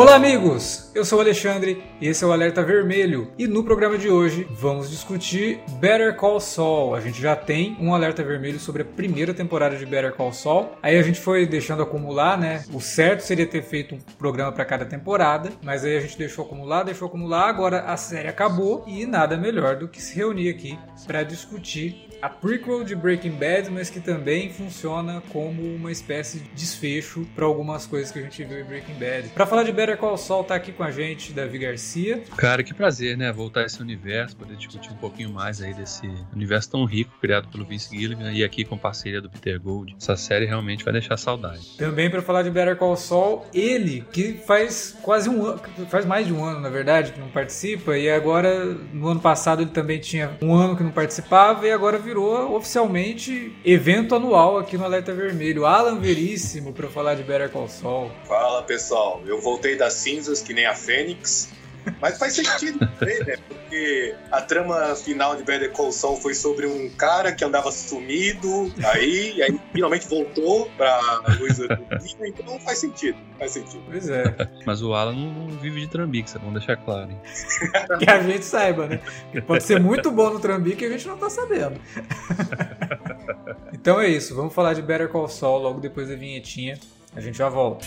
Olá, amigos! Eu sou o Alexandre e esse é o Alerta Vermelho. E no programa de hoje vamos discutir Better Call Saul. A gente já tem um alerta vermelho sobre a primeira temporada de Better Call Saul. Aí a gente foi deixando acumular, né? O certo seria ter feito um programa para cada temporada, mas aí a gente deixou acumular, deixou acumular. Agora a série acabou e nada melhor do que se reunir aqui para discutir a prequel de Breaking Bad, mas que também funciona como uma espécie de desfecho para algumas coisas que a gente viu em Breaking Bad. Para falar de Better Call Saul, tá aqui com a gente Davi Garcia. Cara, que prazer, né? Voltar a esse universo, poder discutir um pouquinho mais aí desse universo tão rico criado pelo Vince Gilligan e aqui com parceria do Peter Gold. Essa série realmente vai deixar saudade. Também para falar de Better Call Saul, ele que faz quase um ano, faz mais de um ano, na verdade, que não participa e agora no ano passado ele também tinha um ano que não participava e agora virou oficialmente evento anual aqui no Alerta Vermelho. Alan Veríssimo para falar de Better Call Saul. Fala pessoal, eu voltei das cinzas que nem a Fênix. Mas faz sentido também, né? Porque a trama final de Better Call Saul foi sobre um cara que andava sumido, aí, aí finalmente voltou pra do dia, então faz sentido, faz sentido. Pois é. Mas o Alan não, vive de trambique, vamos deixar claro, hein? que a gente saiba, né? Que pode ser muito bom no trambique e a gente não tá sabendo. então é isso, vamos falar de Better Call Saul logo depois da vinhetinha. A gente já volta.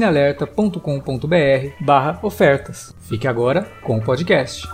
cinealerta.com.br barra ofertas. Fique agora com o podcast.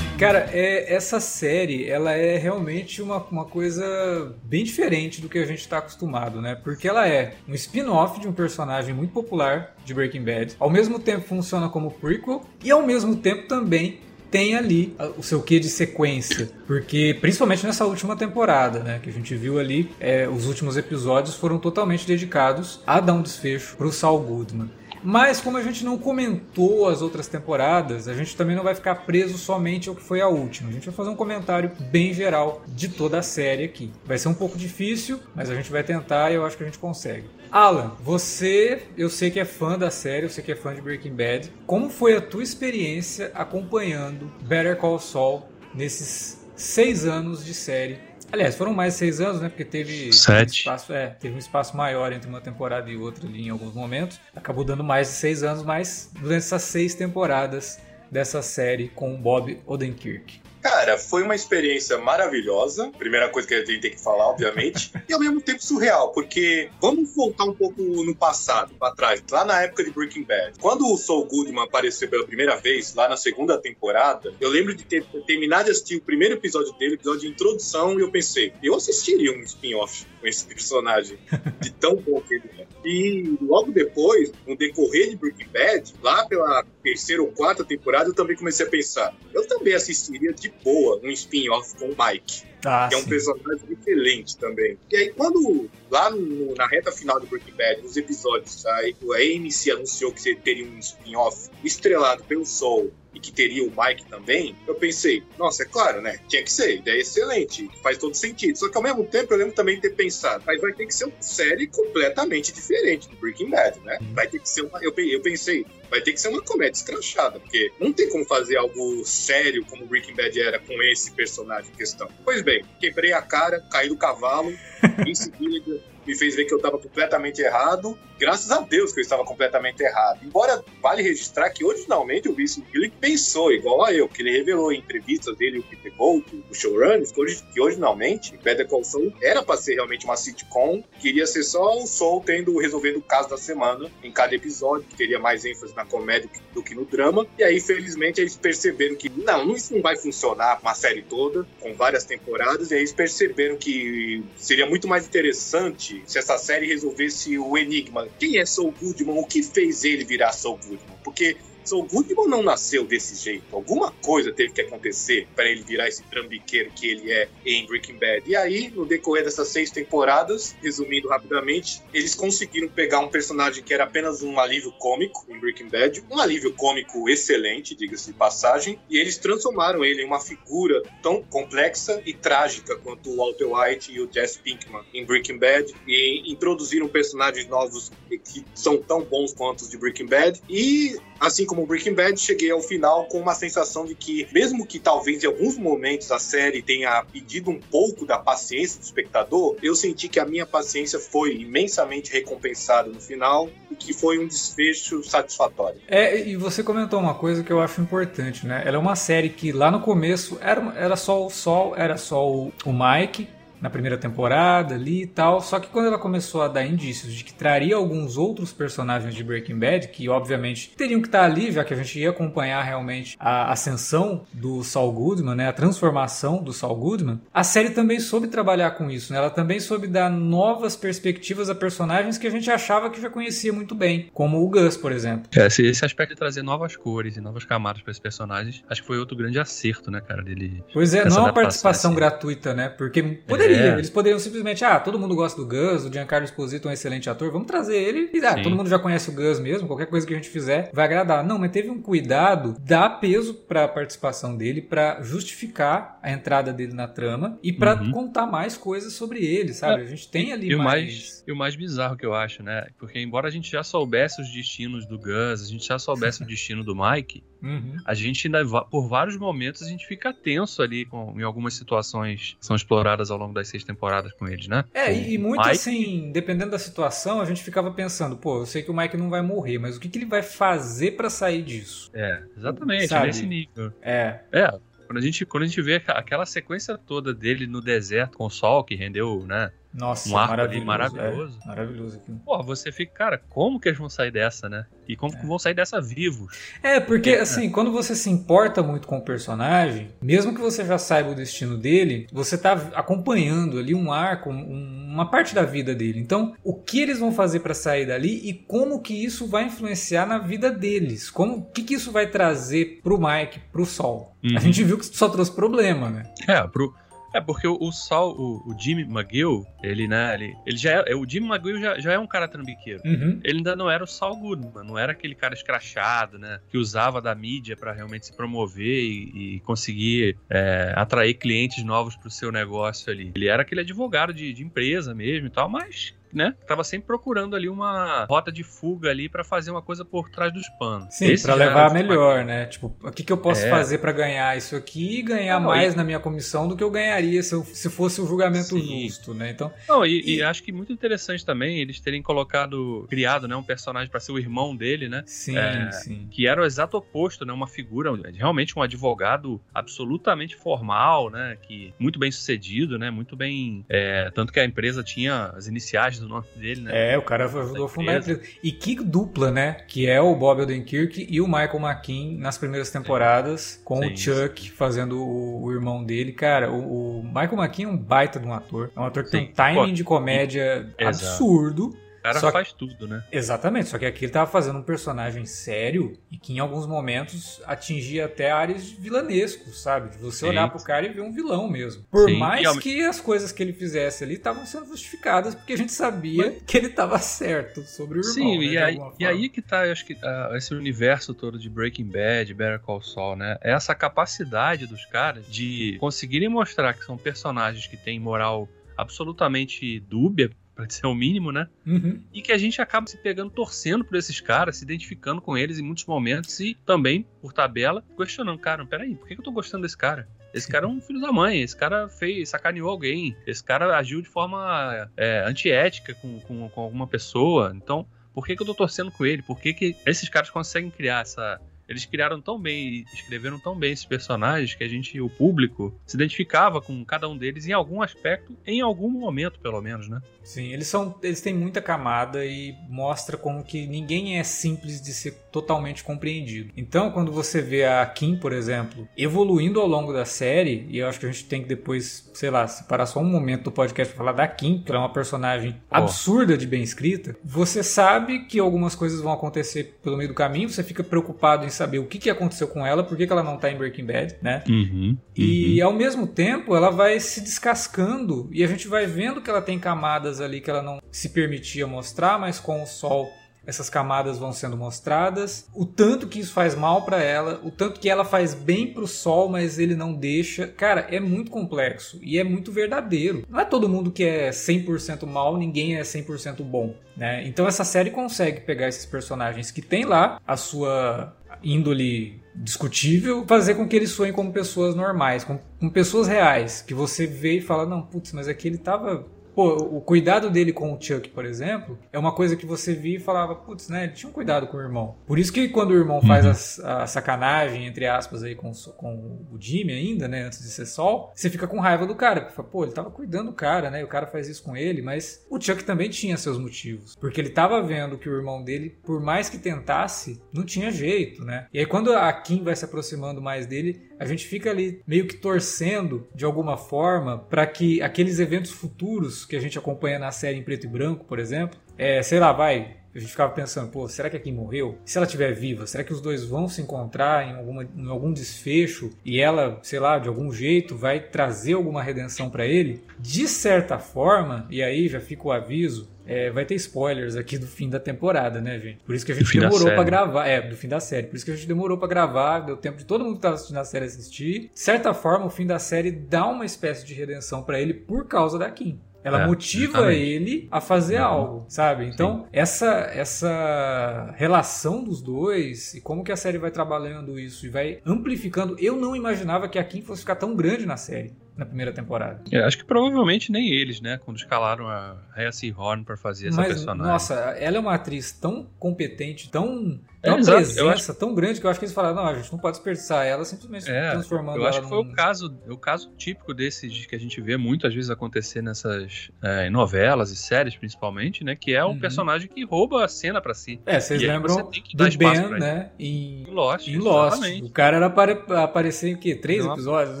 Cara, é, essa série, ela é realmente uma, uma coisa bem diferente do que a gente está acostumado, né? Porque ela é um spin-off de um personagem muito popular de Breaking Bad. Ao mesmo tempo funciona como prequel e ao mesmo tempo também tem ali o seu quê de sequência. Porque, principalmente nessa última temporada, né? Que a gente viu ali, é, os últimos episódios foram totalmente dedicados a dar um desfecho pro Saul Goodman. Mas como a gente não comentou as outras temporadas, a gente também não vai ficar preso somente ao que foi a última. A gente vai fazer um comentário bem geral de toda a série aqui. Vai ser um pouco difícil, mas a gente vai tentar e eu acho que a gente consegue. Alan, você, eu sei que é fã da série, eu sei que é fã de Breaking Bad. Como foi a tua experiência acompanhando Better Call Saul nesses seis anos de série Aliás, foram mais de seis anos, né? Porque teve Sete. Um espaço, é, teve um espaço maior entre uma temporada e outra ali em alguns momentos. Acabou dando mais de seis anos, mas durante essas seis temporadas dessa série com Bob Odenkirk. Cara, foi uma experiência maravilhosa. Primeira coisa que a gente tem que falar, obviamente. e ao mesmo tempo surreal, porque vamos voltar um pouco no passado, para trás, lá na época de Breaking Bad. Quando o Saul Goodman apareceu pela primeira vez, lá na segunda temporada, eu lembro de ter terminado de assistir o primeiro episódio dele, episódio de introdução, e eu pensei, eu assistiria um spin-off com esse personagem, de tão bom que ele é. E logo depois, no decorrer de Breaking Bad, lá pela terceira ou quarta temporada, eu também comecei a pensar, eu também assistiria de boa um spin-off com o Mike. Ah, que é um sim. personagem excelente também. E aí, quando lá no, na reta final do Breaking Bad, nos episódios, a, a AMC anunciou que teria um spin-off estrelado pelo Sol e que teria o Mike também, eu pensei, nossa, é claro, né? Tinha que ser, ideia excelente, faz todo sentido. Só que ao mesmo tempo eu lembro também de ter pensado, mas vai ter que ser uma série completamente diferente do Breaking Bad, né? Uhum. Vai ter que ser uma. Eu, eu pensei, vai ter que ser uma comédia escrachada, porque não tem como fazer algo sério como Breaking Bad era com esse personagem em questão. Pois bem, quebrei a cara, caí do cavalo, em seguida me fez ver que eu estava completamente errado. Graças a Deus que eu estava completamente errado. Embora vale registrar que originalmente o Vince Gilligan pensou igual a eu, que ele revelou em entrevistas dele, o Peter Gold, o showrunners, que originalmente Better Call Saul era para ser realmente uma sitcom, queria ser só o Saul tendo resolvendo o caso da semana em cada episódio, que teria mais ênfase na comédia do que no drama. E aí, felizmente, eles perceberam que não, isso não vai funcionar uma série toda, com várias temporadas, e aí eles perceberam que seria muito mais interessante se essa série resolvesse o enigma. Quem é Saul Goodman? O que fez ele virar Saul Goodman? Porque o Goodman não nasceu desse jeito. Alguma coisa teve que acontecer para ele virar esse trambiqueiro que ele é em Breaking Bad. E aí, no decorrer dessas seis temporadas, resumindo rapidamente, eles conseguiram pegar um personagem que era apenas um alívio cômico em Breaking Bad, um alívio cômico excelente, diga-se de passagem, e eles transformaram ele em uma figura tão complexa e trágica quanto o Walter White e o Jesse Pinkman em Breaking Bad, e introduziram personagens novos que são tão bons quanto os de Breaking Bad, e assim como Breaking Bad, cheguei ao final com uma sensação de que, mesmo que talvez em alguns momentos a série tenha pedido um pouco da paciência do espectador, eu senti que a minha paciência foi imensamente recompensada no final e que foi um desfecho satisfatório. É, e você comentou uma coisa que eu acho importante, né? Ela é uma série que lá no começo era, era só o Sol, era só o, o Mike na primeira temporada ali e tal. Só que quando ela começou a dar indícios de que traria alguns outros personagens de Breaking Bad, que obviamente teriam que estar ali, já que a gente ia acompanhar realmente a ascensão do Saul Goodman, né, a transformação do Saul Goodman, a série também soube trabalhar com isso, né? Ela também soube dar novas perspectivas a personagens que a gente achava que já conhecia muito bem, como o Gus, por exemplo. É, esse, esse aspecto de trazer novas cores e novas camadas para esses personagens, acho que foi outro grande acerto, né, cara, dele. Pois é, não é uma participação assim. gratuita, né? Porque poderia é. Eles poderiam simplesmente, ah, todo mundo gosta do Gus, o Giancarlo Esposito é um excelente ator, vamos trazer ele e ah, todo mundo já conhece o Gus mesmo, qualquer coisa que a gente fizer vai agradar. Não, mas teve um cuidado, dá peso para a participação dele, para justificar a entrada dele na trama e para uhum. contar mais coisas sobre ele, sabe? É. A gente tem ali e mais... mais... E o mais bizarro que eu acho, né? Porque embora a gente já soubesse os destinos do Gus, a gente já soubesse o destino do Mike, Uhum. A gente ainda, por vários momentos, a gente fica tenso ali com, em algumas situações que são exploradas ao longo das seis temporadas com eles, né? É, e, e, muito Mike... assim, dependendo da situação, a gente ficava pensando, pô, eu sei que o Mike não vai morrer, mas o que, que ele vai fazer para sair disso? É, exatamente, Sabe? nesse nível. É. É, quando a gente, quando a gente vê aquela sequência toda dele no deserto com o sol, que rendeu, né? Nossa, um arco maravilhoso. maravilhoso. É, maravilhoso aqui. Pô, você fica, cara, como que eles vão sair dessa, né? E como é. que vão sair dessa vivos? É, porque é, assim, quando você se importa muito com o personagem, mesmo que você já saiba o destino dele, você tá acompanhando ali um arco, um, uma parte da vida dele. Então, o que eles vão fazer para sair dali e como que isso vai influenciar na vida deles? Como o que, que isso vai trazer pro Mike, pro Sol? Uhum. A gente viu que só trouxe problema, né? É, pro é, porque o, o Saul, o, o, Jimmy McGill, ele, né, ele, ele já é, o Jimmy McGill já, já é um cara trambiqueiro. Uhum. Ele ainda não era o Saul Goodman, não era aquele cara escrachado, né, que usava da mídia para realmente se promover e, e conseguir é, atrair clientes novos pro seu negócio ali. Ele era aquele advogado de, de empresa mesmo e tal, mas né? Tava sempre procurando ali uma rota de fuga ali para fazer uma coisa por trás dos panos. Sim, para levar melhor, né? Tipo, o que, que eu posso é. fazer para ganhar isso aqui e ganhar não, mais e... na minha comissão do que eu ganharia se, eu, se fosse o julgamento Sim. justo, né? Então. Não, e, e... e, acho que muito interessante também eles terem colocado, criado, né, um personagem para ser o irmão dele, né? Sim, é, sim. Que era o exato oposto, né? Uma figura, realmente um advogado absolutamente formal, né? Que muito bem sucedido, né? Muito bem. É, tanto que a empresa tinha as iniciais do nome dele, né? É, o cara ajudou a fundar a empresa. E que dupla, né? Que é o Bob Odenkirk e o Michael McKean nas primeiras temporadas, com Sim. o Chuck fazendo o, o, irmão dele. Cara, o, o, Michael McKean é um baita de um ator. É um ator que Sim. tem um timing Pô, de comédia e... absurdo cara só faz tudo, né? Exatamente, só que aqui ele tava fazendo um personagem sério e que em alguns momentos atingia até áreas vilanescos, sabe? De você Sim. olhar pro cara e ver um vilão mesmo. Por Sim. mais ao... que as coisas que ele fizesse ali estavam sendo justificadas, porque a gente sabia Mas... que ele tava certo sobre o irmão. Sim, né, e, aí, e aí que tá, eu acho que uh, esse universo todo de Breaking Bad, Better Call Saul, né? É essa capacidade dos caras de conseguirem mostrar que são personagens que têm moral absolutamente dúbia para ser o mínimo, né? Uhum. E que a gente acaba se pegando torcendo por esses caras, se identificando com eles em muitos momentos e também, por tabela, questionando, cara, peraí, por que eu tô gostando desse cara? Esse cara é um filho da mãe, esse cara fez, sacaneou alguém, esse cara agiu de forma é, antiética com, com, com alguma pessoa. Então, por que, que eu tô torcendo com ele? Por que, que esses caras conseguem criar essa, eles criaram tão bem escreveram tão bem esses personagens que a gente, o público, se identificava com cada um deles em algum aspecto, em algum momento, pelo menos, né? Sim, eles são. Eles têm muita camada e mostra como que ninguém é simples de ser totalmente compreendido. Então, quando você vê a Kim, por exemplo, evoluindo ao longo da série, e eu acho que a gente tem que depois, sei lá, separar só um momento do podcast para falar da Kim, que ela é uma personagem oh. absurda de bem escrita, você sabe que algumas coisas vão acontecer pelo meio do caminho, você fica preocupado em saber o que, que aconteceu com ela, por que, que ela não tá em Breaking Bad, né? Uhum, uhum. E ao mesmo tempo ela vai se descascando e a gente vai vendo que ela tem camadas ali que ela não se permitia mostrar, mas com o sol essas camadas vão sendo mostradas, o tanto que isso faz mal para ela, o tanto que ela faz bem pro sol, mas ele não deixa. Cara, é muito complexo e é muito verdadeiro. Não é todo mundo que é 100% mal, ninguém é 100% bom, né? Então essa série consegue pegar esses personagens que tem lá a sua índole discutível, fazer com que eles soem como pessoas normais, como, como pessoas reais, que você vê e fala, não, putz, mas aqui ele tava Pô, o cuidado dele com o Chuck, por exemplo, é uma coisa que você via e falava, putz, né? Ele tinha um cuidado com o irmão. Por isso que quando o irmão uhum. faz a, a, sacanagem, entre aspas, aí com, com o Jimmy ainda, né? Antes de ser Sol, você fica com raiva do cara. Porque, pô, ele tava cuidando do cara, né? E o cara faz isso com ele, mas o Chuck também tinha seus motivos. Porque ele tava vendo que o irmão dele, por mais que tentasse, não tinha jeito, né? E aí quando a Kim vai se aproximando mais dele, a gente fica ali meio que torcendo de alguma forma para que aqueles eventos futuros que a gente acompanha na série em preto e branco, por exemplo, é, sei lá, vai, a gente ficava pensando, pô, será que a Kim morreu? Se ela estiver viva, será que os dois vão se encontrar em, alguma, em algum desfecho e ela, sei lá, de algum jeito vai trazer alguma redenção para ele? De certa forma, e aí já fica o aviso, é, vai ter spoilers aqui do fim da temporada, né, gente? Por isso que a gente demorou para gravar. É, do fim da série. Por isso que a gente demorou para gravar, deu tempo de todo mundo que tava assistindo a série assistir. De certa forma, o fim da série dá uma espécie de redenção para ele por causa da Kim. Ela é, motiva exatamente. ele a fazer uhum. algo, sabe? Então, essa essa relação dos dois e como que a série vai trabalhando isso e vai amplificando. Eu não imaginava que a Kim fosse ficar tão grande na série na primeira temporada. É, acho que provavelmente nem eles, né? Quando escalaram a Rhea Horn para fazer essa Mas, personagem. Nossa, ela é uma atriz tão competente, tão é, uma presença acho... tão grande que eu acho que eles falaram, não, a gente não pode desperdiçar ela simplesmente é, transformando Eu acho que foi num... o caso, o caso típico desses que a gente vê muitas vezes acontecer nessas é, novelas e séries, principalmente, né? Que é um uhum. personagem que rouba a cena para si. É, vocês lembram do Ben, né? Em Lost. Em Lost. O cara era para aparecer em quê? Três episódios?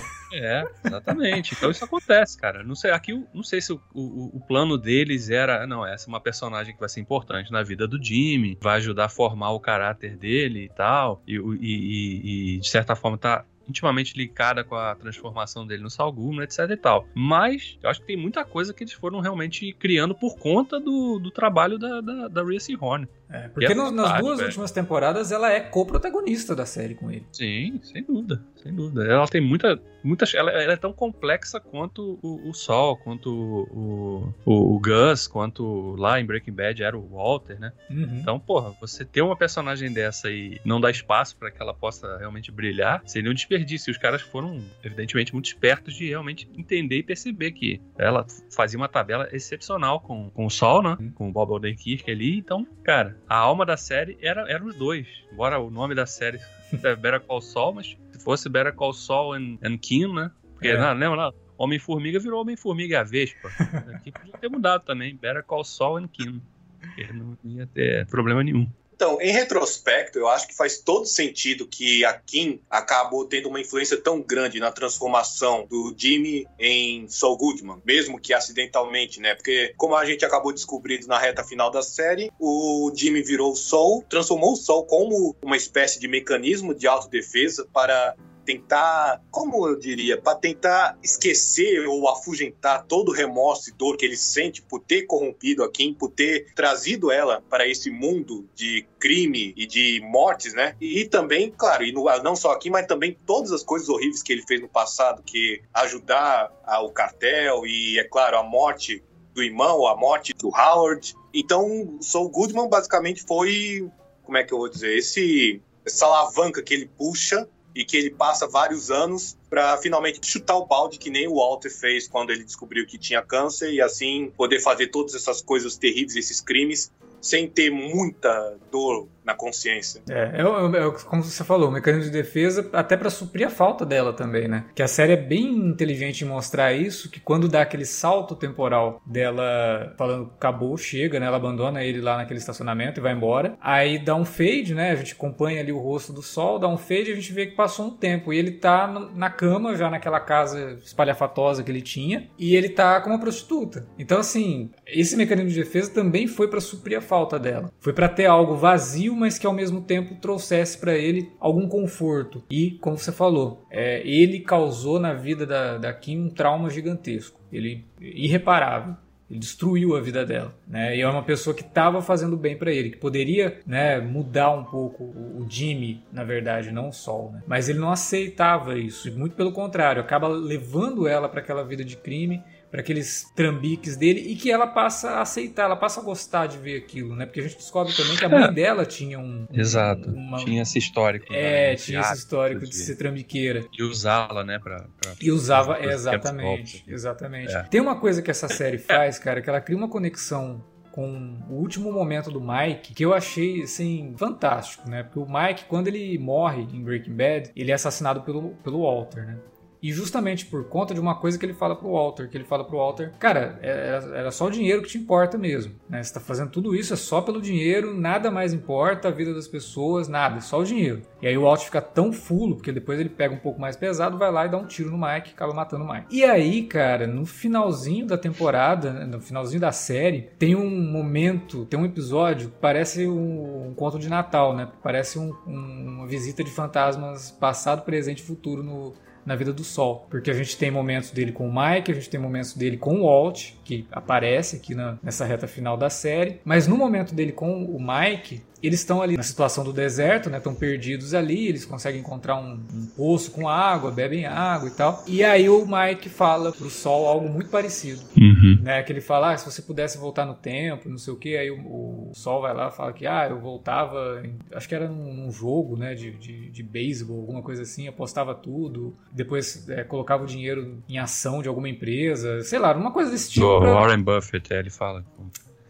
É, exatamente. Então isso acontece, cara. Não sei, aqui não sei se o, o, o, plano deles era, não, essa é uma personagem que vai ser importante na vida do Jimmy, vai ajudar a formar o caráter dele e tal, e, e, e, e de certa forma tá intimamente ligada com a transformação dele no Salgumo, etc e tal. Mas eu acho que tem muita coisa que eles foram realmente criando por conta do, do trabalho da, da, da Reese Horn. É, porque é no, nas duas velho. últimas temporadas ela é co-protagonista da série com ele. Sim, sem dúvida, sem dúvida. Ela tem muita, muitas, ela, ela é tão complexa quanto o, o Sol, quanto o, o, o, Gus, quanto lá em Breaking Bad era o Walter, né? Uhum. Então, porra, você ter uma personagem dessa e não dar espaço para que ela possa realmente brilhar, seria um desperdício. E os caras foram, evidentemente, muito espertos de realmente entender e perceber que ela fazia uma tabela excepcional com, com o Sol, né? Uhum. Com o Bob Odenkirk ali. Então, cara, a alma da série era, eram os dois. Embora o nome da série é Better Call Saul, mas fosse Better Call Saul and, and Kim, né? Porque, é. não, lembra lá? Homem-Formiga virou Homem-Formiga e a Vespa. Aqui podia ter mudado também. Better Call Saul and Kim. Porque não ia ter problema nenhum. Então, em retrospecto, eu acho que faz todo sentido que a Kim acabou tendo uma influência tão grande na transformação do Jimmy em Saul Goodman, mesmo que acidentalmente, né? Porque, como a gente acabou descobrindo na reta final da série, o Jimmy virou o Saul, transformou o Saul como uma espécie de mecanismo de autodefesa para tentar, como eu diria, para tentar esquecer ou afugentar todo o remorso e dor que ele sente por ter corrompido a Kim, por ter trazido ela para esse mundo de crime e de mortes, né? E, também, claro, e no, não só aqui, mas também todas as coisas horríveis que ele fez no passado, que ajudar o cartel e, é claro, a morte do irmão, a morte do Howard. Então, Saul Goodman basicamente foi, como é que eu vou dizer, esse essa alavanca que ele puxa e que ele passa vários anos para finalmente chutar o balde que nem o Walter fez quando ele descobriu que tinha câncer e assim poder fazer todas essas coisas terríveis, esses crimes, sem ter muita dor na consciência. É, é, é, é, como você falou, o mecanismo de defesa até para suprir a falta dela também, né? Que a série é bem inteligente em mostrar isso, que quando dá aquele salto temporal dela falando acabou, chega, né? Ela abandona ele lá naquele estacionamento e vai embora. Aí dá um fade, né? A gente acompanha ali o rosto do sol, dá um fade e a gente vê que passou um tempo. E ele tá na cama, já naquela casa espalhafatosa que ele tinha, e ele tá com uma prostituta. Então, assim, esse mecanismo de defesa também foi para suprir a falta dela. Foi para ter algo vazio mas que ao mesmo tempo trouxesse para ele algum conforto. E, como você falou, é, ele causou na vida da, da Kim um trauma gigantesco. Ele irreparável. Ele destruiu a vida dela, né? E é uma pessoa que estava fazendo bem para ele, que poderia, né, mudar um pouco o, Jimmy, na verdade, não o Sol, né? Mas ele não aceitava isso, e muito pelo contrário, acaba levando ela para aquela vida de crime para aqueles trambiques dele e que ela passa a aceitar, ela passa a gostar de ver aquilo, né? Porque a gente descobre também que a mãe é. dela tinha um. Exato. Uma... Tinha esse histórico. É, né? tinha esse histórico de, de ser trambiqueira. E usá-la, né? Pra, pra... E usava, é, exatamente. Exatamente. É. Tem uma coisa que essa série faz, cara, que ela cria uma conexão com o último momento do Mike, que eu achei, assim, fantástico, né? Porque o Mike, quando ele morre em Breaking Bad, ele é assassinado pelo, pelo Walter, né? E justamente por conta de uma coisa que ele fala pro Walter, que ele fala pro Walter, cara, é, era, era só o dinheiro que te importa mesmo, né? Você tá fazendo tudo isso é só pelo dinheiro, nada mais importa a vida das pessoas, nada, é só o dinheiro. E aí o Walter fica tão fulo, porque depois ele pega um pouco mais pesado, vai lá e dá um tiro no Mike, acaba matando o Mike. E aí, cara, no finalzinho da temporada, né, no finalzinho da série, tem um momento, tem um episódio parece um, um conto de Natal, né? Parece um, um, uma visita de fantasmas passado, presente e futuro no, na vida do Sol. Porque a gente tem momentos dele com o Mike, a gente tem momentos dele com o Walt, que aparece aqui na, nessa reta final da série. Mas no momento dele com o Mike, eles estão ali na situação do deserto, né? Estão perdidos ali, eles conseguem encontrar um, um, poço com água, bebem água e tal. E aí o Mike fala pro Sol algo muito parecido, uhum. né? Que ele fala, ah, se você pudesse voltar no tempo, não sei o que. Aí o, o, Sol vai lá e fala que, ah, eu voltava, em, acho que era num, num jogo, né? De, de, de beisebol, alguma coisa assim, apostava tudo, depois é, colocava o dinheiro em ação de alguma empresa, sei lá, uma coisa desse tipo. O pra... Warren Buffett, é, ele fala.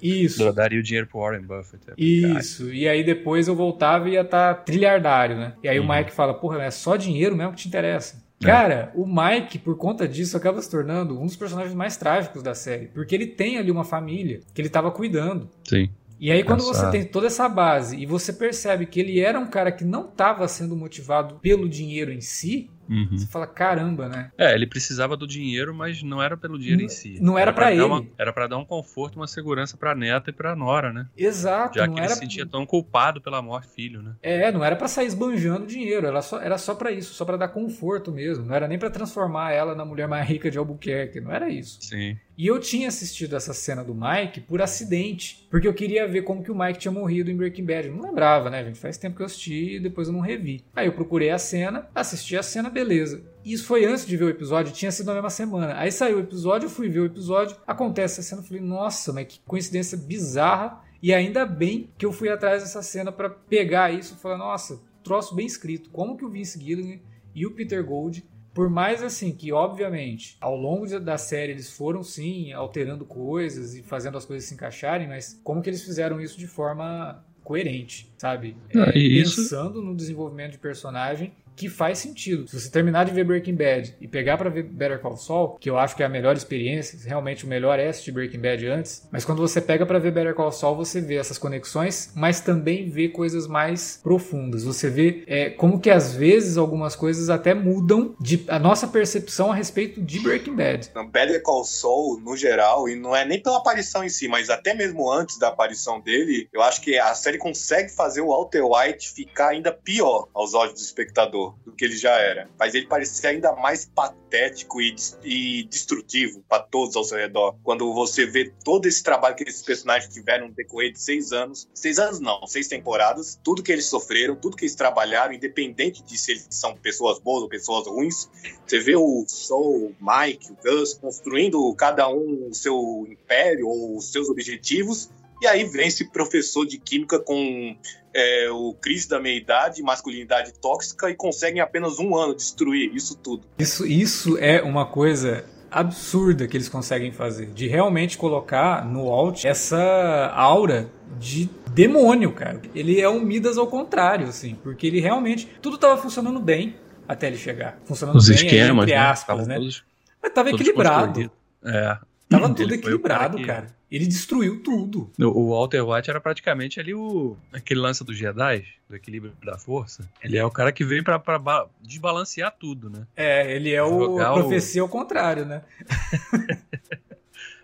Isso. Eu daria o dinheiro pro Warren Buffett. É Isso. E aí depois eu voltava e ia estar tá trilhardário, né? E aí uhum. o Mike fala, porra, é só dinheiro mesmo que te interessa. É. Cara, o Mike, por conta disso, acaba se tornando um dos personagens mais trágicos da série. Porque ele tem ali uma família que ele estava cuidando. Sim. E aí, quando você tem toda essa base e você percebe que ele era um cara que não estava sendo motivado pelo dinheiro em si, Uhum. Você fala, caramba, né? É, ele precisava do dinheiro, mas não era pelo dinheiro não, em si. Não era, era para ele. Uma, era para dar um conforto, uma segurança pra neta e pra nora, né? Exato. Já que ele se sentia tão culpado pela morte do filho, né? É, não era para sair esbanjando dinheiro, era só, era só para isso, só para dar conforto mesmo. Não era nem para transformar ela na mulher mais rica de Albuquerque, não era isso. Sim. E eu tinha assistido essa cena do Mike por acidente, porque eu queria ver como que o Mike tinha morrido em Breaking Bad. Eu não lembrava, né, gente? Faz tempo que eu assisti e depois eu não revi. Aí eu procurei a cena, assisti a cena, beleza. Isso foi antes de ver o episódio, tinha sido na mesma semana. Aí saiu o episódio, eu fui ver o episódio, acontece a cena, eu falei, nossa, mas que coincidência bizarra. E ainda bem que eu fui atrás dessa cena para pegar isso e falar, nossa, troço bem escrito. Como que o Vince Gilligan e o Peter Gold por mais assim que, obviamente, ao longo da série eles foram sim alterando coisas e fazendo as coisas se encaixarem, mas como que eles fizeram isso de forma coerente, sabe? Ah, é, pensando no desenvolvimento de personagem que faz sentido. Se você terminar de ver Breaking Bad e pegar para ver Better Call Saul, que eu acho que é a melhor experiência, realmente o melhor é assistir Breaking Bad antes, mas quando você pega para ver Better Call Saul, você vê essas conexões, mas também vê coisas mais profundas. Você vê é, como que às vezes algumas coisas até mudam de, a nossa percepção a respeito de Breaking Bad. Better Call Saul, no geral, e não é nem pela aparição em si, mas até mesmo antes da aparição dele, eu acho que a série consegue fazer o Walter White ficar ainda pior aos olhos do espectador do que ele já era. Faz ele parecer ainda mais patético e, e destrutivo para todos ao seu redor. Quando você vê todo esse trabalho que esses personagens tiveram no decorrer de seis anos, seis anos não, seis temporadas, tudo que eles sofreram, tudo que eles trabalharam, independente de se eles são pessoas boas ou pessoas ruins, você vê o Soul, o Mike, o Gus construindo cada um o seu império ou os seus objetivos E aí vem esse professor de química com é, o crise da meia-idade, masculinidade tóxica e consegue em apenas um ano destruir isso tudo. Isso, isso é uma coisa absurda que eles conseguem fazer, de realmente colocar no Alt essa aura de demônio, cara. Ele é um Midas ao contrário, assim, porque ele realmente tudo estava funcionando bem até ele chegar, funcionando Os bem esquemas, entre né? aspas, Tavam né? todos- Mas tava todos equilibrado. É. Tava Ele tudo o equilibrado, que- cara. Ele destruiu tudo. O o Walter White era praticamente ali o aquele lance dos Jedi, do equilíbrio da força. Ele é o cara que vem ba- desbalancear tudo, né? É, ele é o Jogar o- profecia ao contrário, né?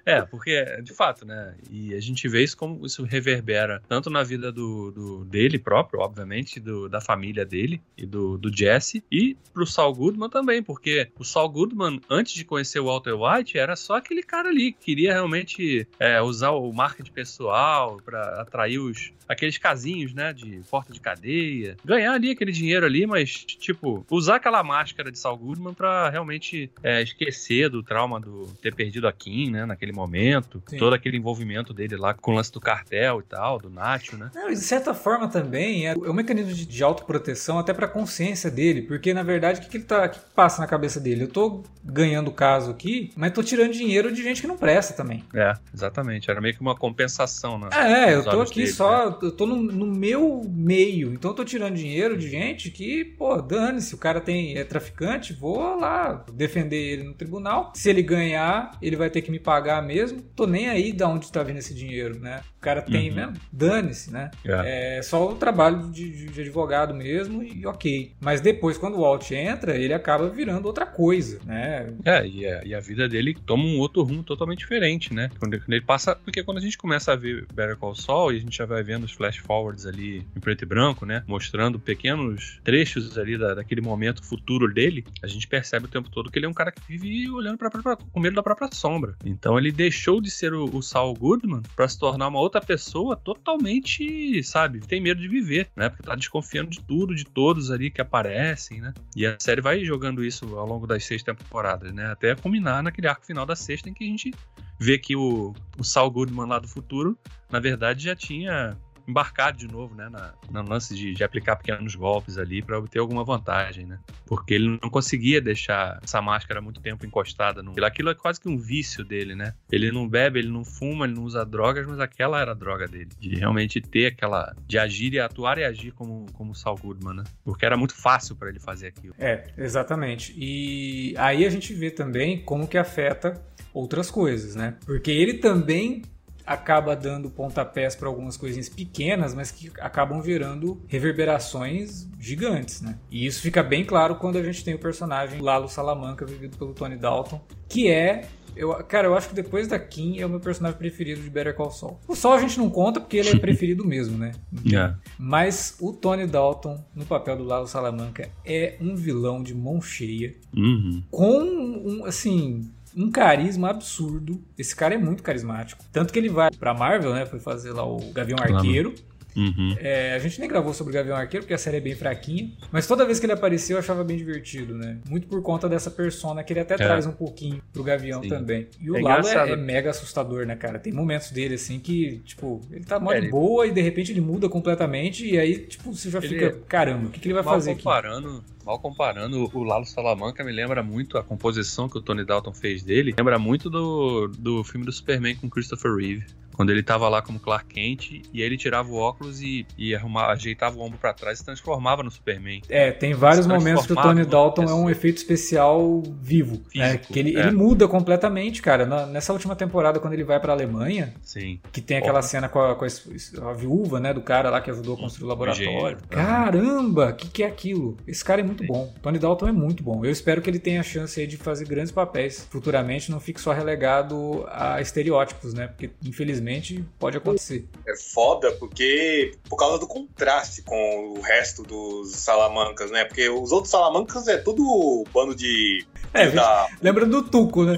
É, porque, de fato, né? E a gente vê isso como isso reverbera tanto na vida do, do- dele próprio, obviamente, do- da família dele e do, do Jesse, e pro Saul Goodman também, porque o Saul Goodman, antes de conhecer o Walter White, era só aquele cara ali que queria realmente é, usar o marketing pessoal para atrair os aqueles casinhos, né, de porta de cadeia, ganhar ali aquele dinheiro ali, mas tipo usar aquela máscara de Saul Goodman para realmente é, esquecer do trauma do ter perdido a Kim, né, naquele momento, Sim. todo aquele envolvimento dele lá com o lance do cartel e tal, do Nacho, né? Não, de certa forma também é um mecanismo de, de autoproteção até pra consciência dele, porque na verdade o que, que ele tá, o que passa na cabeça dele? Eu tô ganhando o caso aqui, mas tô tirando dinheiro de gente que não presta também. É, exatamente. Era meio que uma compensação, né? É, eu tô aqui dele, só, né? eu tô no, no meu meio, então eu tô tirando dinheiro de gente que, pô, dane-se, o cara tem, é traficante, vou lá defender ele no tribunal. Se ele ganhar, ele vai ter que me pagar mesmo. Tô nem aí de onde tá vindo esse dinheiro, né? O cara tem Uhum. mesmo, dane-se, né? É. É só o trabalho de, de- advogado mesmo e ok. Mas depois, quando o Walt entra, ele acaba virando outra coisa, né? É, e a, e a vida dele toma um outro rumo totalmente diferente, né? Quando, ele passa. Porque quando a gente começa a ver Better Call Saul e a gente já vai vendo os flash forwards ali em preto e branco, né? Mostrando pequenos trechos ali da, daquele momento futuro dele, a gente percebe o tempo todo que ele é um cara que vive olhando pra, própria- com medo da própria sombra. Então ele deixou de ser o, o Saul Goodman pra se tornar uma outra pessoa totalmente, sabe? Tem medo de viver, né? Porque tá desconfiando de tudo, de todos ali que aparecem, né? E a série vai jogando isso ao longo das seis temporadas, né? Até culminar naquele arco final da sexta em que a gente vê que o, o Saul Goodman lá do futuro, na verdade, já tinha embarcado de novo, né, na, no lance de, de aplicar pequenos golpes ali para obter alguma vantagem, né? Porque ele não conseguia deixar essa máscara muito tempo encostada no. Aquilo é quase que um vício dele, né? Ele não bebe, ele não fuma, ele não usa drogas, mas aquela era a droga dele, de realmente ter aquela, de agir e atuar e agir como como Saul Goodman, né? Porque era muito fácil para ele fazer aquilo. É, exatamente. E aí a gente vê também como que afeta outras coisas, né? Porque ele também acaba dando pontapés para algumas coisinhas pequenas, mas que acabam virando reverberações gigantes, né? E isso fica bem claro quando a gente tem o personagem Lalo Salamanca, vivido pelo Tony Dalton, que é eu, cara, eu acho que depois da Kim é o meu personagem preferido de Better Call Saul. O Saul a gente não conta porque ele é preferido mesmo, né? É. Mas o Tony Dalton, no papel do Lalo Salamanca, é um vilão de mão cheia, Uhum. com um, assim, um carisma absurdo. Esse cara é muito carismático. Tanto que ele vai pra Marvel, né? Foi fazer lá o Gavião Claro. Arqueiro. Uhum. É, a gente nem gravou sobre o Gavião Arqueiro, porque a série é bem fraquinha. Mas toda vez que ele apareceu, eu achava bem divertido, né? Muito por conta dessa persona que ele até traz um pouquinho pro Gavião Sim. também. E o É Lalo é, é mega assustador, né, cara? Tem momentos dele, assim, que, tipo, ele tá mó É, de ele- boa e de repente ele muda completamente. E aí, tipo, você já Ele fica, é- caramba, o que, que ele vai Mal fazer aqui? Mal comparando, o Lalo Salamanca me lembra muito a composição que o Tony Dalton fez dele. Lembra muito do, do filme do Superman com Christopher Reeve. Quando ele tava lá como Clark Kent e aí ele tirava o óculos e, e arrumava, ajeitava o ombro pra trás e se transformava no Superman. É, tem vários momentos que o Tony Dalton é um efeito especial vivo. né? Físico, Que ele, é. ele muda completamente, cara. Na- nessa última temporada, quando ele vai pra Alemanha, Sim. que tem aquela cena com a, com a- a viúva, né, do cara lá que ajudou a construir o laboratório. Caramba, o que, que é aquilo? Esse cara é muito bom. Tony Dalton é muito bom. Eu espero que ele tenha a chance de fazer grandes papéis futuramente, não fique só relegado a estereótipos, né? Porque infelizmente pode acontecer. É foda porque por causa do contraste com o resto dos Salamancas, né? Porque os outros Salamancas é tudo bando de. É, da- lembra do Tuco, né?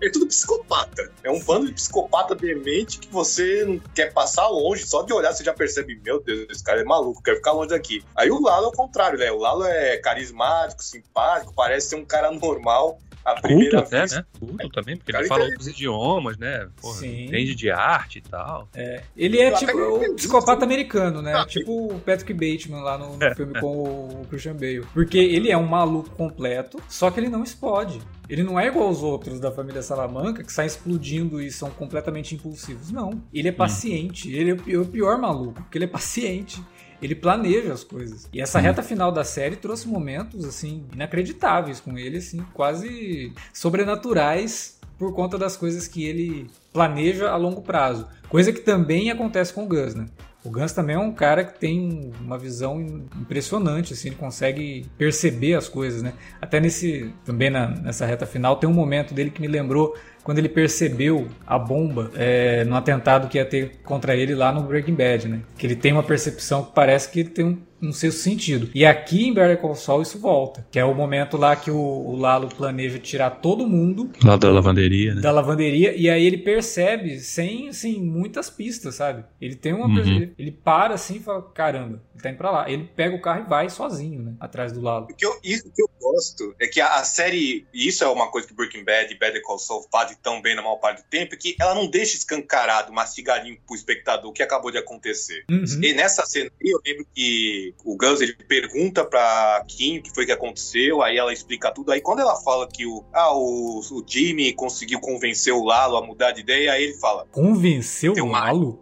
É tudo psicopata. É um bando de psicopata demente que você não quer passar longe, só de olhar você já percebe, meu Deus, esse cara é maluco, quero ficar longe daqui. Aí o Lalo é o contrário, né? O Lalo é carismático, simpático, parece ser um cara normal. A Culto vez. até, né? Culto também, porque ele fala outros idiomas, né? Porra, Sim. entende de arte e tal. É. Ele é tipo o psicopata americano, né? Ah, tipo o Patrick Bateman lá no, no é. filme com o Christian Bale. Porque ele é um maluco completo, só que ele não explode. Ele não é igual aos outros da família Salamanca, que saem explodindo e são completamente impulsivos. Não. Ele é hum. paciente. Hum. Ele é o pior maluco, porque ele é paciente ele planeja as coisas. E essa reta final da série trouxe momentos assim inacreditáveis com ele, assim, quase sobrenaturais por conta das coisas que ele planeja a longo prazo. Coisa que também acontece com o Gus, né? O Gans também é um cara que tem uma visão impressionante, assim, ele consegue perceber as coisas, né? Até nesse, também na, nessa reta final, tem um momento dele que me lembrou quando ele percebeu a bomba é, no atentado que ia ter contra ele lá no Breaking Bad, né? Que ele tem uma percepção que parece que ele tem um no seu sentido. E aqui em Better Call Saul isso volta, que é o momento lá que o, o Lalo planeja tirar todo mundo lá da lavanderia, né? Da lavanderia e aí ele percebe sem assim muitas pistas, sabe? Ele tem uma uhum. ele, ele, para assim e fala, caramba, ele tá indo pra lá. Ele pega o carro e vai sozinho, né, atrás do Lalo. O que eu, isso que eu gosto é que a, a série, e isso é uma coisa que Breaking Bad e Better Call Saul fazem tão bem na maior parte do tempo, é que ela não deixa escancarado, mastigadinho pro espectador o que acabou de acontecer. Uhum. E nessa cena eu lembro que o Gus ele pergunta pra Kim o que foi que aconteceu, aí ela explica tudo. Aí quando ela fala que o, ah, o, o Jimmy conseguiu convencer o Lalo a mudar de ideia, aí ele fala: Convenceu o Lalo?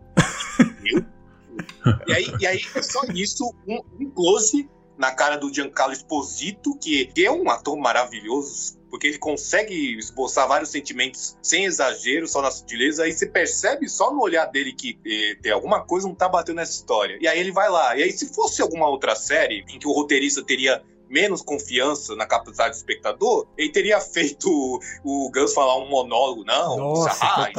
e, aí, e aí é só isso, um, um close na cara do Giancarlo Esposito, que, que é um ator maravilhoso, porque ele consegue esboçar vários sentimentos sem exagero, só na sutileza, aí você percebe só no olhar dele que eh, tem alguma coisa não tá batendo nessa história. E aí ele vai lá. E aí, se fosse alguma outra série em que o roteirista teria menos confiança na capacidade do espectador, ele teria feito o, o Gus falar um monólogo, não, Nossa,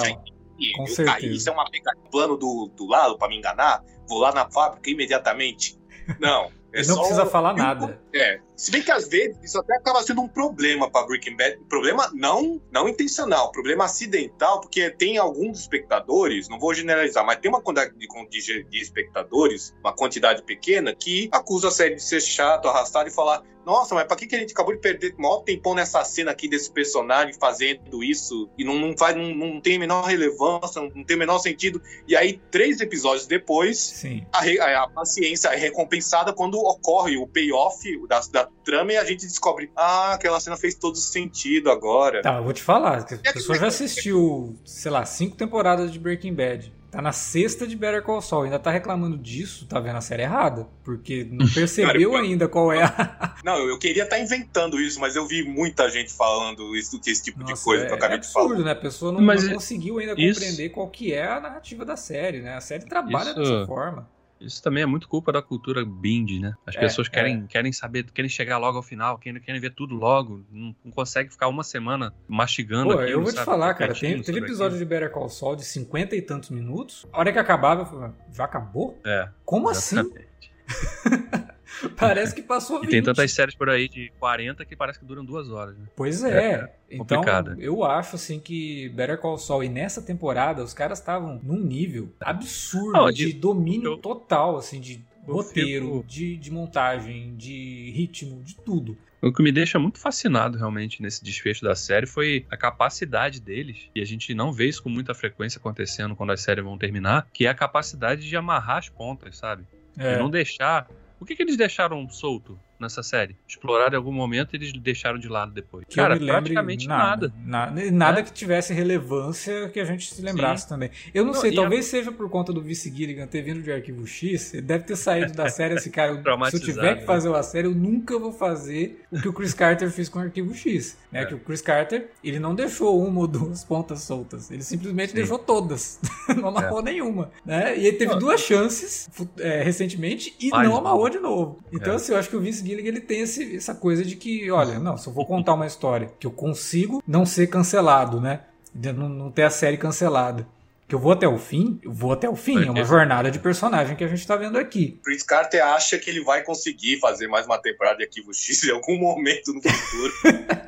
isso, Com eu caí, isso é uma plano do, do lado para me enganar, vou lá na fábrica imediatamente. Não. É Ele não precisa falar nada. É. Se bem que às vezes isso até acaba sendo um problema para Breaking Bad. Problema não, não intencional, problema acidental, porque tem alguns espectadores, não vou generalizar, mas tem uma quantidade de, de, espectadores, uma quantidade pequena, que acusa a série de ser chato, arrastado e falar: nossa, mas pra que, que a gente acabou de perder o maior tempão nessa cena aqui desse personagem fazendo isso e não, não, faz, não, não tem a menor relevância, não tem o menor sentido. E aí, três episódios depois, a, a, a, paciência é recompensada quando ocorre o payoff da, da trama e a gente descobre, ah, aquela cena fez todo sentido agora. Tá, eu vou te falar, a pessoa já assistiu, sei lá, cinco temporadas de Breaking Bad tá na sexta de Better Call Saul, ainda tá reclamando disso, tá vendo a série errada, porque não percebeu Cara, ainda qual é a... Não, eu queria estar tá inventando isso, mas eu vi muita gente falando isso, esse tipo Nossa, de coisa é, que eu acabei é absurdo, de falar. né? A pessoa não, não conseguiu ainda isso... compreender qual que é a narrativa da série, né? A série trabalha isso... dessa forma. Isso também é muito culpa da cultura binge, né? As é, pessoas querem, é. querem saber, querem chegar logo ao final, querem, querem ver tudo logo, não, não consegue ficar uma semana mastigando Pô, aquilo, eu vou te falar, cara, tem, teve episódio de Better Call Saul de 50 e tantos minutos, a hora que acabava, eu falei, já acabou? É. Como assim? exatamente. assim? Parece que passou 20. E tem tantas séries por aí de 40 que parece que duram duas horas. Né? Pois é. é então, eu acho assim que Better Call Saul, e nessa temporada, os caras estavam num nível absurdo Não, de, de, domínio eu, total, assim, de roteiro, fico... de, de montagem, de ritmo, de tudo. O que me deixa muito fascinado realmente nesse desfecho da série foi a capacidade deles, e a gente não vê isso com muita frequência acontecendo quando as séries vão terminar, que é a capacidade de amarrar as pontas, sabe? É. De não deixar o que, que eles deixaram solto nessa série? Explorado em algum momento eles deixaram de lado depois. Que Cara, praticamente nada. Nada, nada, nada é? que tivesse relevância que a gente se lembrasse Sim. também. Eu não, não sei, talvez a... seja por conta do Vice Gilligan ter vindo de Arquivo X, ele deve ter saído da série assim, cara, se eu tiver que fazer uma série, eu nunca vou fazer o que o Chris Carter fez com o Arquivo X. Né? É. Que o Chris Carter, ele não deixou uma ou duas pontas soltas, ele simplesmente Sim. deixou todas. não amarrou é. nenhuma. Né? E ele teve duas chances é, recentemente e não amarrou de novo. Então, é. assim, eu acho que o Vince Gilligan ele tem esse, essa coisa de que, olha, não, se eu vou contar uma história que eu consigo não ser cancelado, né? Não, não ter a série cancelada que eu vou até o fim, eu vou até o fim. É uma jornada de personagem que a gente tá vendo aqui. Chris Carter acha que ele vai conseguir fazer mais uma temporada de Arquivo X em algum momento no futuro.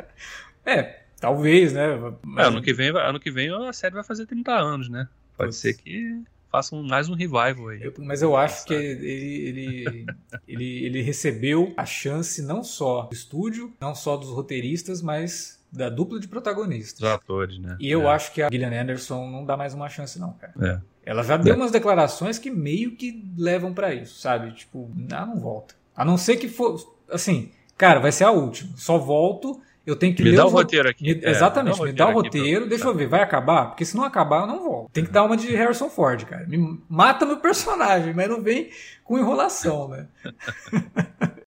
é, talvez, né? Mas... É, ano, que vem, ano que vem a série vai fazer 30 anos, né? Pode ser que façam mais um revival aí. Eu, mas eu acho que ele, ele, ele, ele recebeu a chance não só do estúdio, não só dos roteiristas, mas da dupla de protagonistas. Os atores, né? E eu é. acho que a Gillian Anderson não dá mais uma chance, não, cara. É. Ela já deu é. umas declarações que meio que levam para isso, sabe? Tipo, ah, não volta. A não ser que for. Assim, cara, vai ser a última. Só volto. Eu tenho que me ler dá o roteiro aqui. Me... É, exatamente, me dá o roteiro. Pra... Deixa eu ver, vai acabar? Porque se não acabar, eu não volto. Tem que dar uma de Harrison Ford, cara. Me mata meu personagem, mas não vem com enrolação, né?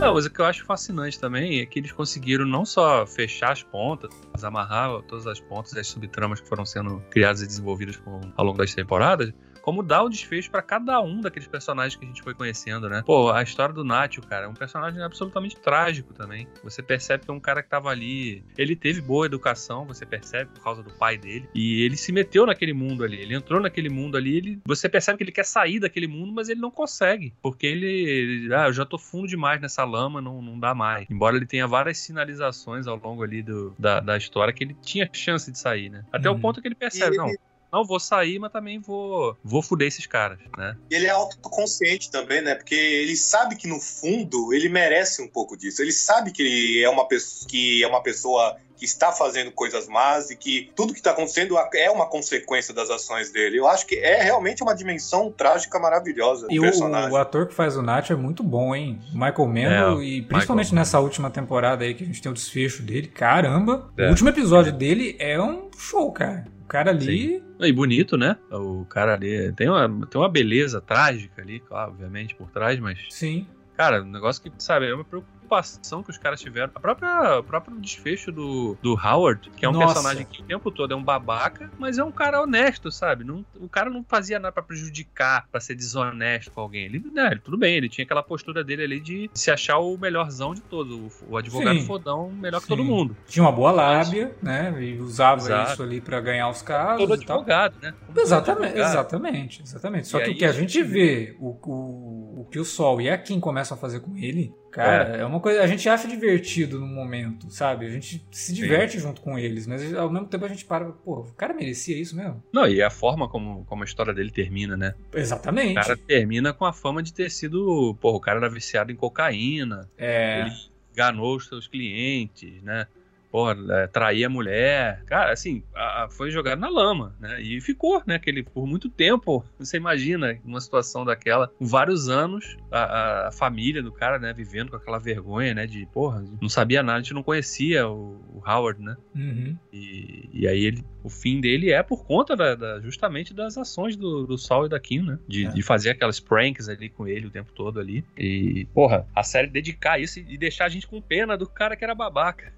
Não, mas o que eu acho fascinante também é que eles conseguiram não só fechar as pontas, amarrar todas as pontas e as subtramas que foram sendo criadas e desenvolvidas ao longo das temporadas, como dar o desfecho para cada um daqueles personagens que a gente foi conhecendo, né? Pô, a história do Nacho, cara, é um personagem absolutamente trágico também. Você percebe que é um cara que tava ali, ele teve boa educação, você percebe por causa do pai dele, e ele se meteu naquele mundo ali, ele entrou naquele mundo ali, ele, você percebe que ele quer sair daquele mundo, mas ele não consegue, porque ele, ele ah, eu já tô fundo demais nessa lama, não, não dá mais. Embora ele tenha várias sinalizações ao longo ali do, da, da história que ele tinha chance de sair, né? Até uhum. o ponto que ele percebe, ele, não, não vou sair, mas também vou, vou fuder esses caras, né? E ele é autoconsciente também, né? Porque ele sabe que no fundo ele merece um pouco disso. Ele sabe que ele é uma pessoa que é uma pessoa que está fazendo coisas más e que tudo que está acontecendo é uma consequência das ações dele. Eu acho que é realmente uma dimensão trágica maravilhosa do e personagem. O, o ator que faz o Nath é muito bom, hein? Michael Mendo, é, e principalmente Michael nessa última temporada aí que a gente tem o desfecho dele. Caramba! É. O último episódio dele é um show, cara cara ali. Sim. E bonito, né? O cara ali tem uma, tem uma beleza trágica ali, obviamente, por trás, mas. Sim. Cara, um negócio que, sabe, é uma preocupação preocupação que os caras tiveram. A própria, o próprio desfecho do, do Howard, que é um Nossa. personagem que o tempo todo é um babaca, mas é um cara honesto, sabe? Não, o cara não fazia nada para prejudicar, para ser desonesto com alguém. Ele, né, tudo bem, ele tinha aquela postura dele ali de se achar o melhorzão de todos, o, o advogado Sim. fodão melhor Sim. que todo mundo. Tinha uma boa lábia, né? E usava Exato. isso ali para ganhar os casos. Todo advogado, né? Como exatamente, advogado. exatamente, exatamente. Só e que o que a gente vê, o, o, o que o Sol e a Kim começam a fazer com ele, Cara, é. é. uma coisa. A gente acha divertido no momento, sabe? A gente se diverte Sim. junto com eles, mas ao mesmo tempo a gente para. Pô, o cara merecia isso mesmo? Não, e a forma como, como a história dele termina, né? Exatamente. O cara termina com a fama de ter sido. Pô, o cara era viciado em cocaína. É. Ele enganou os seus clientes, né? Porra, é, trair a mulher. Cara, assim, a, a, foi jogado na lama, né? E ficou, né? Aquele, por muito tempo, você imagina uma situação daquela, com vários anos, a, a, família do cara, né, vivendo com aquela vergonha, né? De, porra, não sabia nada, a gente não conhecia o, o Howard, né? Uhum. E, e aí ele, o fim dele é por conta da, da, justamente das ações do, do Sol e da Kim, né? De, é. de, fazer aquelas pranks ali com ele o tempo todo ali. E, porra, a série dedicar isso e deixar a gente com pena do cara que era babaca.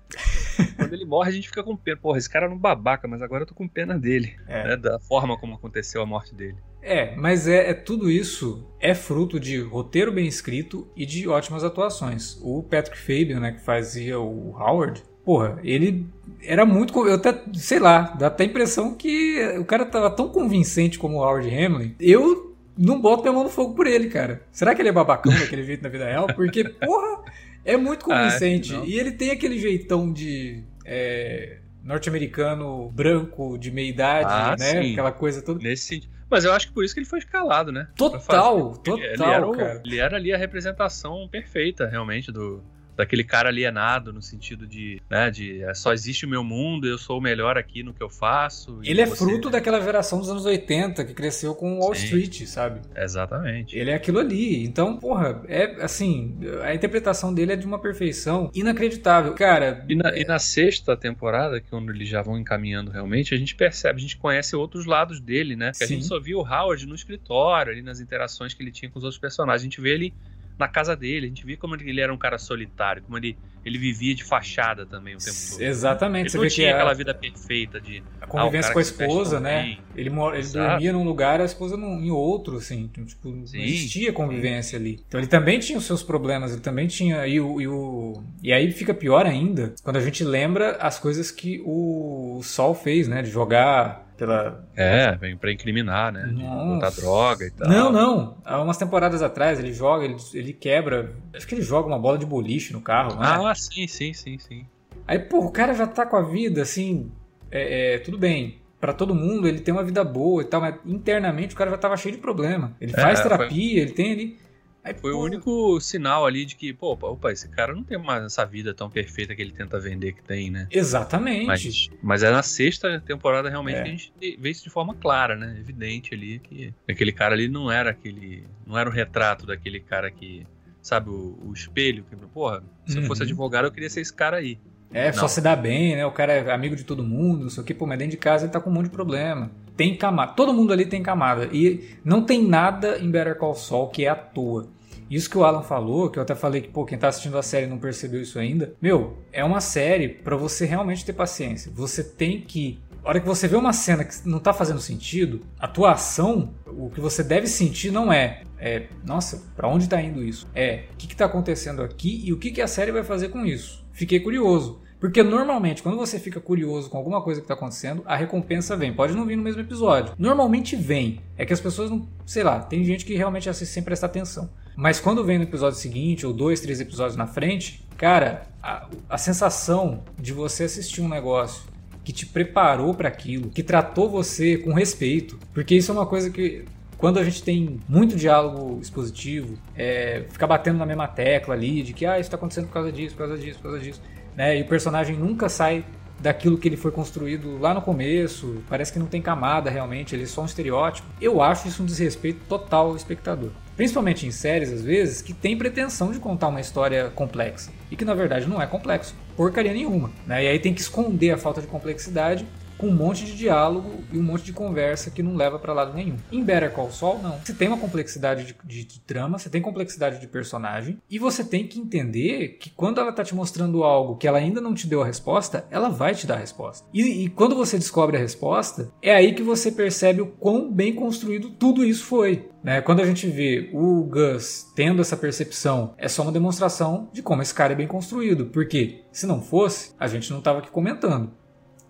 Quando ele morre, a gente fica com pena. Porra, esse cara era um babaca, mas agora eu tô com pena dele. É. Né? Da forma como aconteceu a morte dele. É, mas é, é, tudo isso é fruto de roteiro bem escrito e de ótimas atuações. O Patrick Fabian, né, que fazia o Howard, porra, ele era muito. Eu até, sei lá, dá até a impressão que o cara tava tão convincente como o Howard Hamlin. Eu não boto minha mão no fogo por ele, cara. Será que ele é babacão daquele jeito na vida real? Porque, porra, é muito ah, convincente. Ah, e ele tem aquele jeitão de. É, norte-americano branco de meia idade, ah, né? Sim. Aquela coisa toda. Nesse sentido. Mas eu acho que por isso que ele foi escalado, né? Total, total, ele, era o, ele, era ali a representação perfeita, realmente, do, daquele cara alienado no sentido de, né, de é, só existe o meu mundo, eu sou o melhor aqui no que eu faço. Ele é você... fruto daquela geração dos anos 80 que cresceu com Wall Sim, Street, sabe? Exatamente. Ele é aquilo ali. Então, porra, é assim, a interpretação dele é de uma perfeição inacreditável. Cara. E na, e na sexta temporada, que é quando eles já vão encaminhando realmente, a gente percebe, a gente conhece outros lados dele, né? Que a gente só viu o Howard no escritório, ali nas interações que ele tinha com os outros personagens. A gente vê ele na casa dele. A gente via como ele era um cara solitário, como ele, ele vivia de fachada também o tempo todo. Exatamente. Ele não tinha aquela vida perfeita de. A convivência ah, com a esposa, né? Ele, ele dormia num lugar, a esposa num, em outro, assim. Então, tipo, não existia convivência sim. ali. Então ele também tinha os seus problemas, ele também tinha. E, o, e, o, e aí fica pior ainda quando a gente lembra as coisas que o Sol fez, né? De jogar pela. É, vem pra incriminar, né? Botar droga e tal. Não, não. Há umas temporadas atrás ele joga, ele, ele quebra. Acho que ele joga uma bola de boliche no carro, né? Ah, sim, sim, sim, sim. Aí, pô, o cara já tá com a vida assim. É, é tudo bem. Para todo mundo, ele tem uma vida boa e tal, mas internamente o cara já tava cheio de problema. Ele é, faz terapia, foi... ele tem ali. Aí, Foi o único sinal ali de que, pô, opa, esse cara não tem mais essa vida tão perfeita que ele tenta vender que tem, né? Exatamente. Mas, mas é na sexta temporada realmente é. que a gente vê isso de forma clara, né? Evidente ali que aquele cara ali não era aquele. não era o retrato daquele cara que. Sabe, o, o espelho, que, porra, se eu fosse uhum. advogado, eu queria ser esse cara aí. É, não. só se dá bem, né? O cara é amigo de todo mundo, não sei o que, pô, mas dentro de casa ele tá com um monte de problema. Tem camada. Todo mundo ali tem camada. E não tem nada em Better Call Saul que é à toa. Isso que o Alan falou, que eu até falei que, pô, quem tá assistindo a série não percebeu isso ainda. Meu, é uma série para você realmente ter paciência. Você tem que a hora que você vê uma cena que não tá fazendo sentido, a tua ação, o que você deve sentir não é, é nossa, para onde tá indo isso? É, o que, que tá acontecendo aqui e o que, que a série vai fazer com isso? Fiquei curioso. Porque normalmente, quando você fica curioso com alguma coisa que está acontecendo, a recompensa vem. Pode não vir no mesmo episódio. Normalmente vem. É que as pessoas não. Sei lá, tem gente que realmente assiste sem prestar atenção. Mas quando vem no episódio seguinte, ou dois, três episódios na frente, cara, a, a sensação de você assistir um negócio que te preparou para aquilo, que tratou você com respeito, porque isso é uma coisa que quando a gente tem muito diálogo expositivo, é, fica batendo na mesma tecla ali de que ah, isso está acontecendo por causa disso, por causa disso, por causa disso né? E o personagem nunca sai daquilo que ele foi construído lá no começo, parece que não tem camada realmente, ele é só um estereótipo. Eu acho isso um desrespeito total ao espectador. Principalmente em séries, às vezes, que tem pretensão de contar uma história complexa. E que na verdade não é complexo, porcaria nenhuma. Né? E aí tem que esconder a falta de complexidade com um monte de diálogo e um monte de conversa que não leva para lado nenhum. Em Better Call Saul, não. Você tem uma complexidade de, de, de, trama, você tem complexidade de personagem, e você tem que entender que quando ela tá te mostrando algo que ela ainda não te deu a resposta, ela vai te dar a resposta. E, e quando você descobre a resposta, é aí que você percebe o quão bem construído tudo isso foi. Né? Quando a gente vê o Gus tendo essa percepção, é só uma demonstração de como esse cara é bem construído. Porque se não fosse, a gente não estava aqui comentando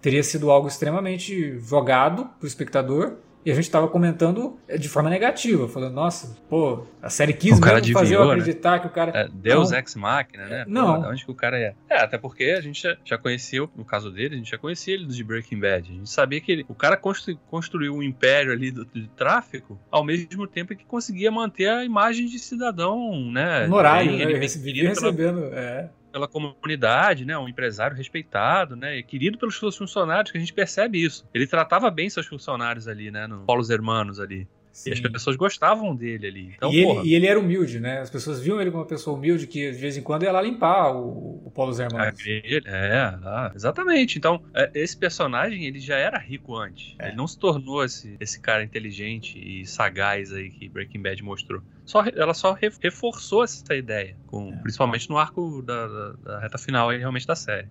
teria sido algo extremamente jogado pro espectador. E a gente estava comentando de forma negativa, falando, nossa, pô, a série quis o mesmo fazer eu né? acreditar né? que o cara. É, Deus não, ex máquina, né? Não. Pô, onde que o cara é? É, até porque a gente já, já conhecia, no caso dele, a gente já conhecia ele de Breaking Bad. A gente sabia que ele, o cara constru, construiu um império ali do, do, tráfico, ao mesmo tempo que conseguia manter a imagem de cidadão, né? Honorário, né? Ele recebendo, é pela comunidade, né, um empresário respeitado, né, e querido pelos seus funcionários, que a gente percebe isso. Ele tratava bem seus funcionários ali, né, no Polos Hermanos ali. Sim. E as pessoas gostavam dele ali. Então, e, ele, e, ele, era humilde, né? As pessoas viam ele como uma pessoa humilde que de vez em quando ia lá limpar o, o Paulo Hermanos. É, é, exatamente. Então, é, esse personagem ele já era rico antes. É. Ele não se tornou esse, esse cara inteligente e sagaz aí que Breaking Bad mostrou. Só, ela só reforçou essa ideia, com, é. principalmente no arco da, da, da reta final aí, realmente da série.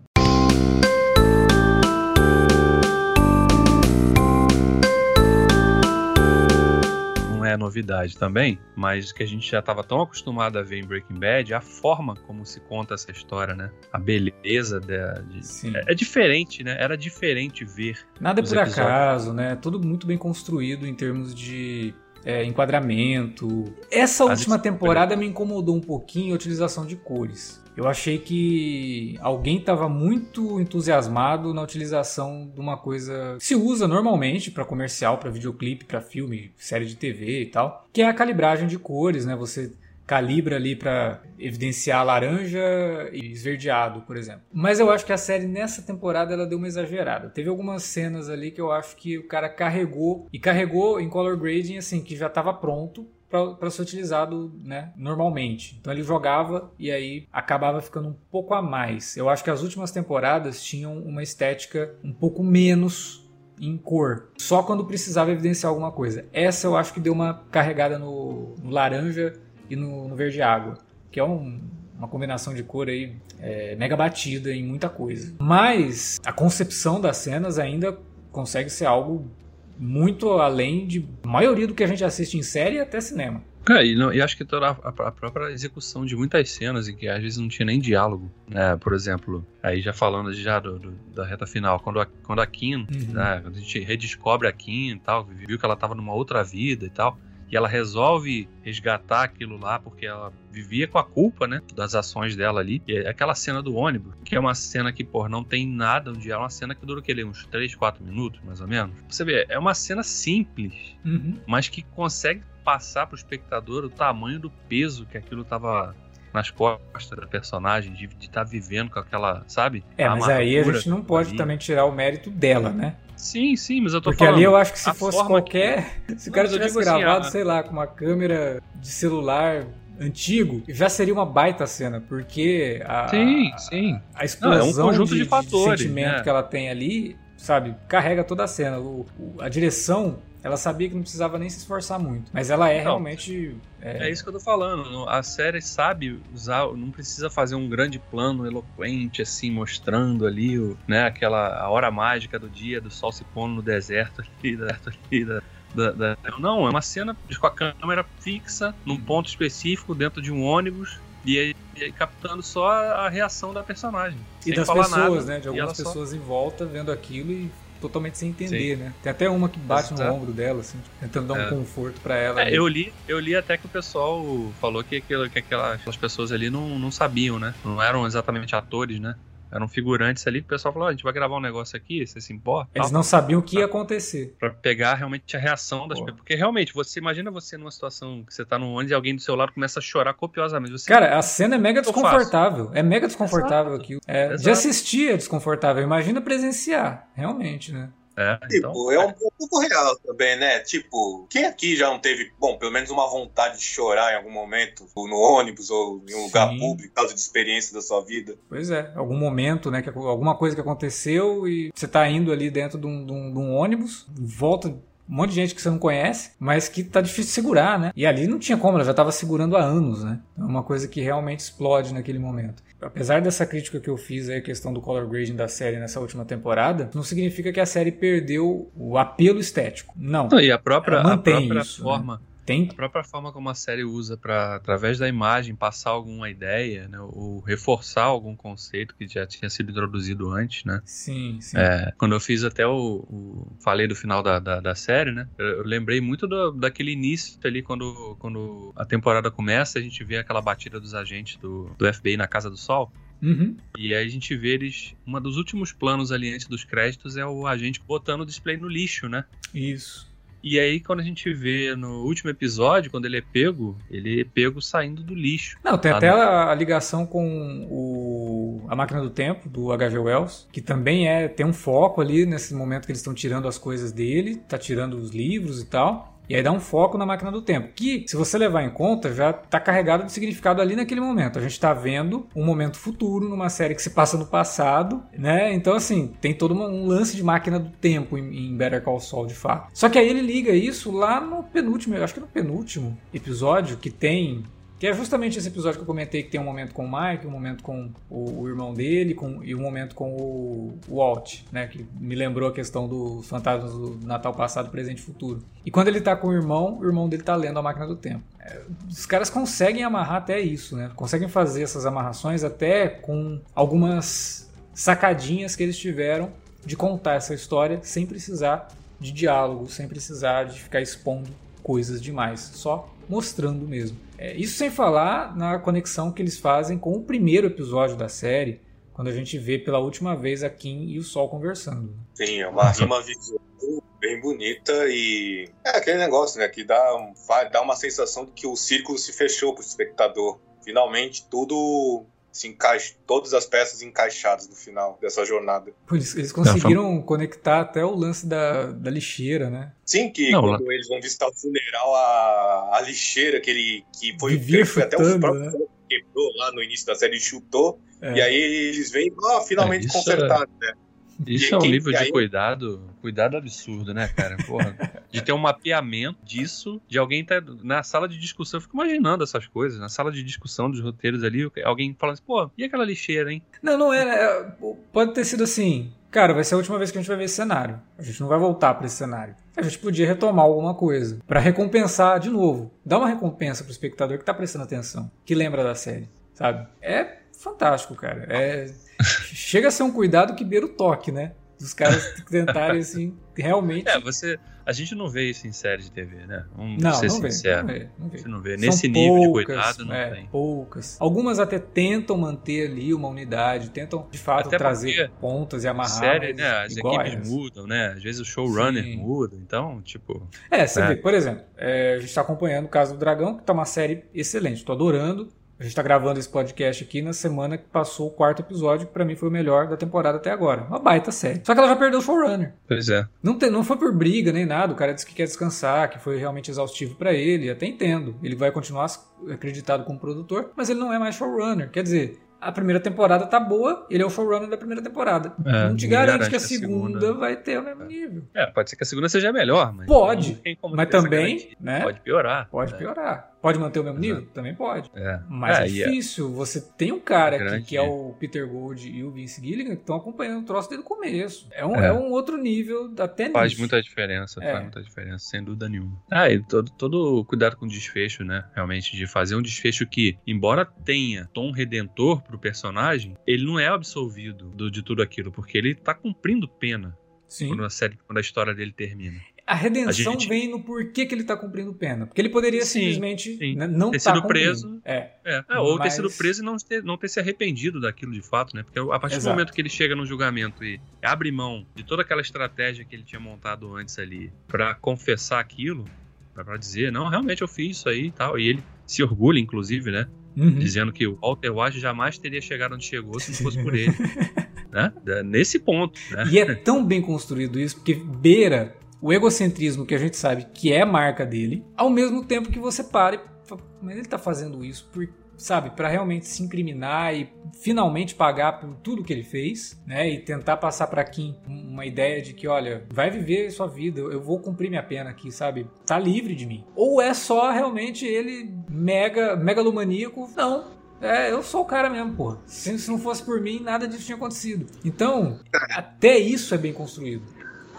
É novidade também, mas que a gente já estava tão acostumado a ver em Breaking Bad, a forma como se conta essa história, né? A beleza de, de é, é, diferente, né? Era diferente ver. Nada é por episódios. acaso, né? Tudo muito bem construído em termos de é, enquadramento. Essa última temporada me incomodou um pouquinho a utilização de cores. Eu achei que alguém estava muito entusiasmado na utilização de uma coisa que se usa normalmente para comercial, para videoclipe, para filme, série de TV e tal, que é a calibragem de cores, né? Você calibra ali para evidenciar laranja e esverdeado, por exemplo. Mas eu acho que a série nessa temporada ela deu uma exagerada. Teve algumas cenas ali que eu acho que o cara carregou e carregou em color grading assim que já estava pronto para ser utilizado né, normalmente. Então ele jogava e aí acabava ficando um pouco a mais. Eu acho que as últimas temporadas tinham uma estética um pouco menos em cor, só quando precisava evidenciar alguma coisa. Essa eu acho que deu uma carregada no, no laranja e no, no, verde água, que é um, uma combinação de cor aí é, mega batida em muita coisa. Mas a concepção das cenas ainda consegue ser algo muito além de maioria do que a gente assiste em série e até cinema. É, e, não, e acho que toda a, a, própria execução de muitas cenas em que às vezes não tinha nem diálogo, né? Por exemplo, aí já falando já do, do, da reta final, quando a, quando a Kim, uhum. né? Quando a gente redescobre a Kim e tal, viu que ela estava numa outra vida e tal, E ela resolve resgatar aquilo lá porque ela vivia com a culpa, né, das ações dela ali. E é aquela cena do ônibus, que é uma cena que, pô, não tem nada, onde é uma cena que dura o que uns 3, 4 minutos, mais ou menos. Você vê, é uma cena simples, uhum. mas que consegue passar pro espectador o tamanho do peso que aquilo tava nas costas da personagem, de estar tá vivendo com aquela, sabe? É, mas aí a gente não pode ali. também tirar o mérito dela, né? Sim, sim, mas eu tô Porque falando. Porque ali eu acho que se fosse qualquer. Que... Se o cara tivesse assim, gravado, assim, sei lá, com uma câmera de celular antigo, já seria uma baita cena, porque a, sim, sim. a explosão não, é um conjunto de, de, fatores, de sentimento né? que ela tem ali, sabe, carrega toda a cena. O, o, a direção ela sabia que não precisava nem se esforçar muito. Mas ela é então, realmente. É... é... isso que eu tô falando. A série sabe usar. Não precisa fazer um grande plano eloquente, assim, mostrando ali o, né, aquela a hora mágica do dia, do sol se pondo no deserto ali, deserto ali da, da, da... Não, é uma cena com a câmera fixa, num ponto específico, dentro de um ônibus. E aí, e captando só a reação da personagem. E das pessoas, nada, né? De algumas pessoas só... em volta vendo aquilo e totalmente sem entender, Sim. né? Tem até uma que bate Exato. no ombro dela, assim, tentando dar um é. conforto para ela. É, eu li, eu li até que o pessoal falou que, aquilo, que aquelas pessoas ali não, não sabiam, né? Não eram exatamente atores, né? Eram figurantes ali que o pessoal falou: oh, a gente vai gravar um negócio aqui, você se importa? Eles não sabiam o que ia acontecer. Pra pegar realmente a reação das pessoas. Porque realmente, você imagina você numa situação que você tá no ônibus e alguém do seu lado começa a chorar copiosamente. Você, Cara, a cena é mega desconfortável. É mega desconfortável aqui. É, de assistir é desconfortável. Imagina presenciar, realmente, né? É, tipo, então... é um pouco real também, né? Tipo, quem aqui já não teve, bom, pelo menos uma vontade de chorar em algum momento, ou no ônibus, ou em um Sim. lugar público, por causa de experiência da sua vida? Pois é, algum momento, né? Que, alguma coisa que aconteceu e você tá indo ali dentro de um, de um, de um ônibus, volta um monte de gente que você não conhece, mas que tá difícil de segurar, né? E ali não tinha como, ela já tava segurando há anos, né? É uma coisa que realmente explode naquele momento. Apesar dessa crítica que eu fiz aí, a questão do color grading da série nessa última temporada, não significa que a série perdeu o apelo estético. Não. e a própria, a própria isso, né? forma. Né? Tem... A própria forma como a série usa para, através da imagem, passar alguma ideia, né? Ou reforçar algum conceito que já tinha sido introduzido antes, né? Sim, sim. É, quando eu fiz até o, o falei do final da, da, da série, né? Eu, eu, lembrei muito do, daquele início ali, quando, quando a temporada começa, a gente vê aquela batida dos agentes do, do FBI na Casa do Sol. Uhum. E aí a gente vê eles. Uma dos últimos planos ali antes dos créditos é o agente botando o display no lixo, né? Isso. E aí, quando a gente vê no último episódio, quando ele é pego, ele é pego saindo do lixo. Não, tem até a, a, ligação com o, a máquina do tempo, do H.G. Wells, que também é tem um foco ali nesse momento que eles estão tirando as coisas dele, tá tirando os livros e tal. E aí dá um foco na máquina do tempo, que, se você levar em conta, já está carregado de significado ali naquele momento. A gente está vendo um momento futuro numa série que se passa no passado, né? Então, assim, tem todo um lance de máquina do tempo em, Better Call Saul, de fato. Só que aí ele liga isso lá no penúltimo, eu acho que no penúltimo episódio, que tem que é justamente esse episódio que eu comentei que tem um momento com o Mike, um momento com o, o irmão dele com, e um momento com o, o Walt, né? Que me lembrou a questão dos fantasmas do Natal passado, presente e futuro. E quando ele tá com o irmão, o irmão dele tá lendo a máquina do tempo. É, os caras conseguem amarrar até isso, né? Conseguem fazer essas amarrações até com algumas sacadinhas que eles tiveram de contar essa história sem precisar de diálogo, sem precisar de ficar expondo coisas demais, só mostrando mesmo. É, isso sem falar na conexão que eles fazem com o primeiro episódio da série, quando a gente vê pela última vez a Kim e o Sol conversando. Sim, é uma rima visual bem bonita e é aquele negócio, né, que dá, dá uma sensação de que o círculo se fechou para o espectador. Finalmente tudo se encaixa, todas as peças encaixadas no final dessa jornada. Eles, eles conseguiram Não, conectar até o lance da, da lixeira, né? Sim, que Não, quando lá. eles vão visitar o funeral, a, a lixeira que ele que foi, que foi até o próprio né? quebrou lá no início da série, chutou, é. e aí eles vêm, ó, oh, finalmente é, consertado, é... né? Isso é um nível de cuidado, cuidado absurdo, né, cara? Porra, de ter um mapeamento disso, de alguém tá na sala de discussão, eu fico imaginando essas coisas, na sala de discussão dos roteiros ali, alguém falando assim, pô, e aquela lixeira, hein? Não, não é, é pode ter sido assim, cara, vai ser a última vez que a gente vai ver esse cenário. A gente não vai voltar para esse cenário. A gente podia retomar alguma coisa para recompensar de novo. Dar uma recompensa pro espectador que tá prestando atenção, que lembra da série, sabe? É fantástico, cara. É Chega a ser um cuidado que beira o toque, né? Dos caras tentarem, assim, realmente. É, você. A gente não vê isso em série de TV, né? Vamos não, ser não sincero. Vê, não vê, não vê. Não vê. Nesse poucas, nível de cuidado, não é, tem. Poucas. Algumas até tentam manter ali uma unidade, tentam de fato até trazer pontas e amarrar. Série, né? As equipes mudam, né? Às vezes o showrunner Sim. muda, então, tipo. É, você é. vê, por exemplo, é, a gente tá acompanhando o caso do Dragão, que tá uma série excelente. Tô adorando. A gente está gravando esse podcast aqui na semana que passou o quarto episódio, que pra mim foi o melhor da temporada até agora. Uma baita série. Só que ela já perdeu o showrunner. Pois é. Não, tem, não foi por briga nem nada. O cara disse que quer descansar, que foi realmente exaustivo para ele. Até entendo. Ele vai continuar acreditado como produtor, mas ele não é mais showrunner. Quer dizer, a primeira temporada tá boa, ele é o showrunner da primeira temporada. É, não te garante, garante que a segunda, segunda, vai ter o mesmo nível. É, pode ser que a segunda seja melhor, mas. Pode. Mas também, né? Pode piorar. Pode né? piorar. Pode manter o mesmo nível? Também pode. É. Mas é, é, é difícil. É... Você tem um cara aqui, que é o Peter Gold e o Vince Gilligan que estão acompanhando o troço desde o começo. É um, é. é um outro nível até Faz nisso. muita diferença, faz muita diferença, sem dúvida nenhuma. Ah, e todo, todo cuidado com o desfecho, né? Realmente, de fazer um desfecho que, embora tenha tom redentor pro personagem, ele não é absolvido do, de tudo aquilo, porque ele tá cumprindo pena. Sim. Quando a série, quando a história dele termina. A redenção a gente... vem no porquê que ele tá cumprindo pena. Porque ele poderia sim, simplesmente sim. Né, não ter tá sido preso. É. é. é ou Mas... ter sido preso e não ter, não ter se arrependido daquilo de fato, né? Porque a partir Exato. do momento que ele chega no julgamento e abre mão de toda aquela estratégia que ele tinha montado antes ali para confessar aquilo, para dizer, não, realmente eu fiz isso aí e tal. E ele se orgulha, inclusive, né? Uhum. Dizendo que o Walter White jamais teria chegado onde chegou se não fosse por ele. né? Nesse ponto. Né? E é tão bem construído isso, porque beira o egocentrismo que a gente sabe que é marca dele, ao mesmo tempo que você para e fala, mas ele tá fazendo isso por, sabe, para realmente se incriminar e finalmente pagar por tudo que ele fez, né? E tentar passar para Kim uma ideia de que, olha, vai viver sua vida, eu vou cumprir minha pena aqui, sabe? Tá livre de mim. Ou é só realmente ele mega megalomaníaco? Não, é, eu sou o cara mesmo, porra. Se, se, não fosse por mim, nada disso tinha acontecido. Então, até isso é bem construído.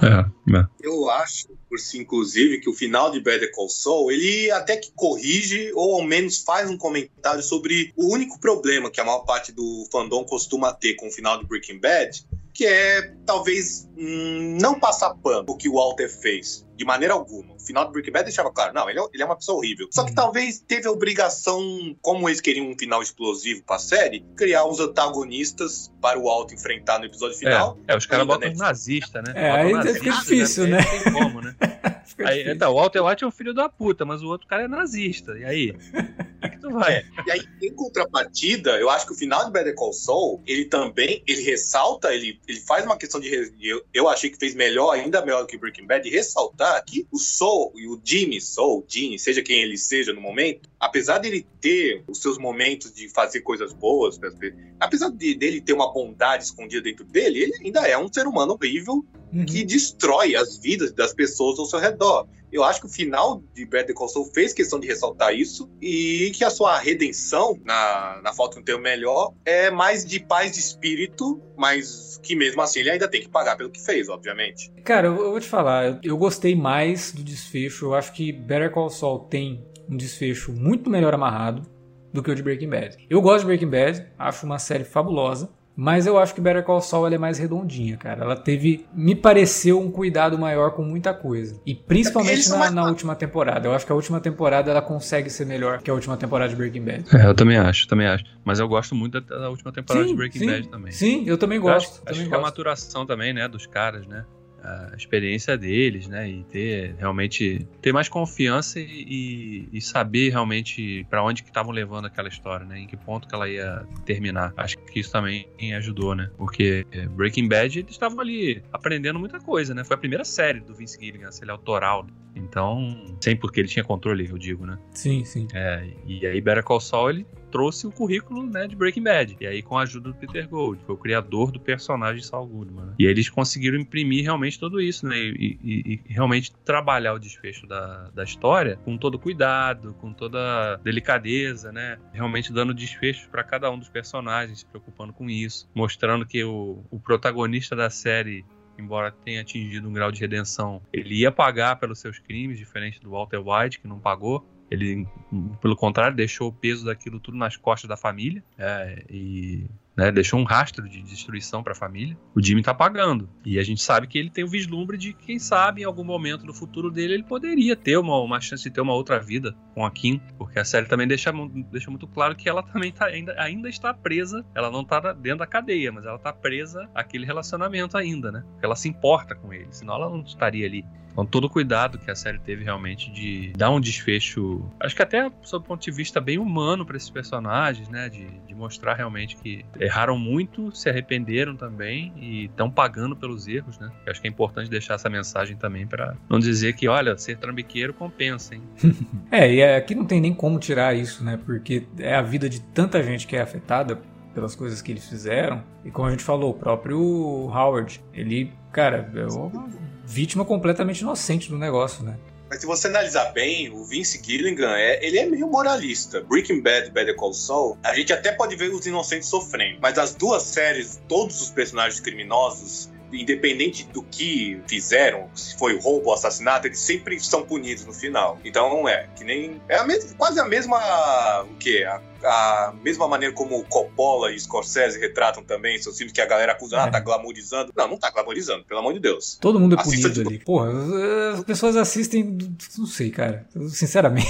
É, é. Eu acho, por si, inclusive, que o final de Better Call Saul, ele até que corrige, ou ao menos faz um comentário sobre o único problema que a maior parte do fandom costuma ter com o final de Breaking Bad, que é talvez hum, não passar pano o que o Walter fez, de maneira alguma. O final do Breaking Bad deixava claro, não, ele é, ele é uma pessoa horrível. Só que uhum. talvez teve a obrigação, como eles queriam um final explosivo pra série, criar os antagonistas para o Walter enfrentar no episódio final. É, é os caras botam né? nazista, né? É, aí nazista, fica difícil, né? né? Tem como, né? aí, então, o Walter White é um filho da puta, mas o outro cara é nazista. E aí? tu vai. É. E aí, em contrapartida, eu acho que o final de Better Call Saul, ele também, ele ressalta, ele, ele faz uma questão de, eu, eu achei que fez melhor, ainda melhor do que Breaking Bad, de ressaltar que o Saul e o Jimmy Saul, Jimmy, seja quem ele seja no momento, apesar dele ter os seus momentos de fazer coisas boas, apesar de, dele ter uma bondade escondida dentro dele, ele ainda é um ser humano horrível uhum. que destrói as vidas das pessoas ao seu redor. Eu acho que o final de Better Call Saul fez questão de ressaltar isso e que a sua redenção, na, na falta de um termo melhor, é mais de paz de espírito, mas que mesmo assim ele ainda tem que pagar pelo que fez, obviamente. Cara, eu, eu vou te falar, eu, eu gostei mais do desfecho. Eu acho que Better Call Saul tem um desfecho muito melhor amarrado do que o de Breaking Bad. Eu gosto de Breaking Bad, acho uma série fabulosa. Mas eu acho que Better Call Saul é mais redondinha, cara. Ela teve, me pareceu, um cuidado maior com muita coisa. E principalmente na, na, última temporada. Eu acho que a última temporada ela consegue ser melhor que a última temporada de Breaking Bad. É, eu também acho, também acho. Mas eu gosto muito da, da última temporada sim, de Breaking sim, Bad também. Sim, eu também gosto. Eu acho, também acho que é a maturação também, né, dos caras, né? A experiência deles, né? E ter realmente ter mais confiança e, e saber realmente para onde que estavam levando aquela história, né? Em que ponto que ela ia terminar. Acho que isso também ajudou, né? Porque é, Breaking Bad eles estavam ali aprendendo muita coisa, né? Foi a primeira série do Vince Gilligan, ele é autoral. Então, sem porque ele tinha controle, eu digo, né? Sim, sim. É, e aí Better Call Saul ele trouxe o currículo né, de Breaking Bad. E aí, com a ajuda do Peter Gold, foi o criador do personagem Saul Goodman. Né? E eles conseguiram imprimir realmente tudo isso, né? E, e, e, realmente trabalhar o desfecho da, da história com todo cuidado, com toda delicadeza, né? Realmente dando desfechos para cada um dos personagens, se preocupando com isso, mostrando que o, o protagonista da série embora tenha atingido um grau de redenção, ele ia pagar pelos seus crimes, diferente do Walter White, que não pagou. Ele, pelo contrário, deixou o peso daquilo tudo nas costas da família. É, e né? Deixou um rastro de destruição para a família. O Jimmy tá pagando. E a gente sabe que ele tem o vislumbre de que, quem sabe, em algum momento do futuro dele, ele poderia ter uma, uma chance de ter uma outra vida com a Kim. Porque a série também deixa, deixa muito claro que ela também tá, ainda, ainda está presa. Ela não tá dentro da cadeia, mas ela tá presa àquele relacionamento ainda, né? Ela se importa com ele, senão ela não estaria ali. Então, todo o cuidado que a série teve realmente de dar um desfecho, acho que até sob o ponto de vista bem humano para esses personagens, né? De, de, mostrar realmente que erraram muito, se arrependeram também e estão pagando pelos erros, né? Eu acho que é importante deixar essa mensagem também para não dizer que, olha, ser trambiqueiro compensa, hein? é, e aqui não tem nem como tirar isso, né? Porque é a vida de tanta gente que é afetada pelas coisas que eles fizeram. E como a gente falou, o próprio Howard, ele, cara, é uma vítima completamente inocente do negócio, né? Mas se você analisar bem, o Vince Gilligan, é, ele é meio moralista. Breaking Bad Better Call Saul, a gente até pode ver os inocentes sofrendo. Mas as duas séries, todos os personagens criminosos, independente do que fizeram, se foi roubo ou assassinato, eles sempre são punidos no final. Então não é. Que nem. É a mesma, quase a mesma. O quê? A, a mesma maneira como Coppola e Scorsese retratam também seus filmes que a galera acusa, ah, é. ah, tá glamorizando. Não, não tá glamorizando, pelo amor de Deus. Todo mundo é Assista punido de... ali. Porra, as pessoas assistem. Não sei, cara. Sinceramente.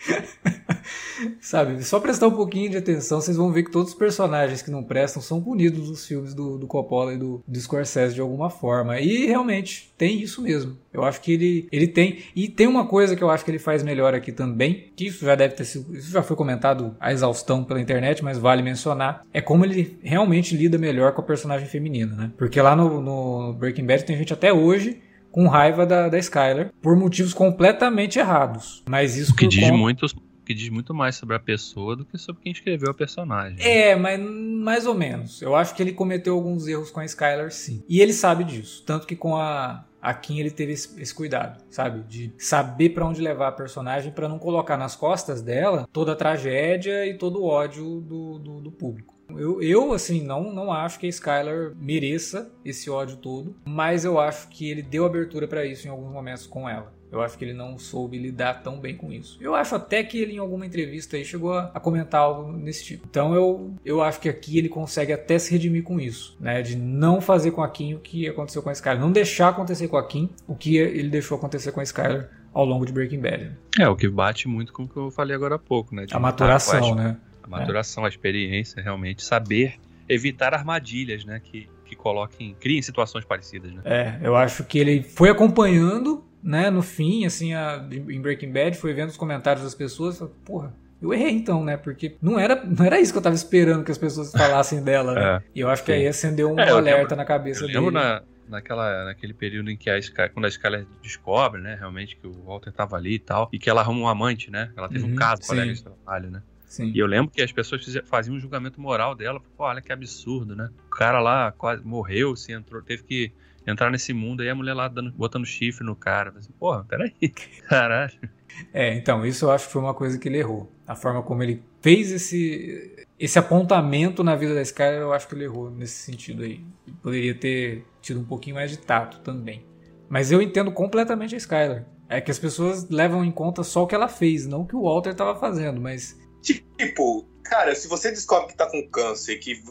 Sabe, só prestar um pouquinho de atenção, vocês vão ver que todos os personagens que não prestam são punidos nos filmes do, do Coppola e do, do Scorsese de alguma forma. E realmente, tem isso mesmo. Eu acho que ele, ele tem. E tem uma coisa que eu acho que ele faz melhor aqui também, que isso já deve ter sido. Isso já foi comentado a exaustão pela internet, mas vale mencionar. É como ele realmente lida melhor com a personagem feminina, né? Porque lá no, no Breaking Bad tem gente até hoje com raiva da, da Skyler por motivos completamente errados. Mas isso que diz conta... muito que diz muito mais sobre a pessoa do que sobre quem escreveu a personagem. É, mas mais ou menos. Eu acho que ele cometeu alguns erros com a Skylar, sim. E ele sabe disso. Tanto que com a, a Kim ele teve esse, esse cuidado, sabe? De saber para onde levar a personagem para não colocar nas costas dela toda a tragédia e todo o ódio do, do, do público. Eu, eu, assim, não, não acho que a Skylar mereça esse ódio todo, mas eu acho que ele deu abertura para isso em alguns momentos com ela. Eu acho que ele não soube lidar tão bem com isso. Eu acho até que ele, em alguma entrevista aí, chegou a, a, comentar algo nesse tipo. Então eu, eu acho que aqui ele consegue até se redimir com isso, né? De não fazer com a Kim o que aconteceu com a Skyler. Não deixar acontecer com a Kim o que ele deixou acontecer com a Skyler ao longo de Breaking Bad. É, o que bate muito com o que eu falei agora há pouco, né? De a maturação, né? A maturação, é. a experiência, realmente, saber evitar armadilhas, né? Que, que coloquem, criem situações parecidas, né? É, eu acho que ele foi acompanhando né, no fim, assim, a, em Breaking Bad, foi vendo os comentários das pessoas, falei, porra, eu errei então, né? Porque não era, não era isso que eu tava esperando que as pessoas falassem dela, né? É, e eu acho que aí acendeu um é, alerta lembro, na cabeça eu dele. Lembro na, naquela, naquele período em que a Sky, quando a Skyler descobre, né, realmente que o Walter tava ali e tal, e que ela arruma um amante, né? Ela teve uhum, um caso com a de trabalho, né? Sim. E eu lembro que as pessoas faziam um julgamento moral dela, pô, olha que absurdo, né? O cara lá quase morreu, se entrou, teve que entrar nesse mundo aí, a mulher lá dando, botando chifre no cara. Assim, Porra, peraí, caralho. É, então, isso eu acho que foi uma coisa que ele errou. A forma como ele fez esse, esse apontamento na vida da Skyler, eu acho que ele errou nesse sentido aí. Ele poderia ter tido um pouquinho mais de tato também. Mas eu entendo completamente a Skyler. É que as pessoas levam em conta só o que ela fez, não o que o Walter estava fazendo, mas. Tipo, cara, se você descobre que tá com câncer, que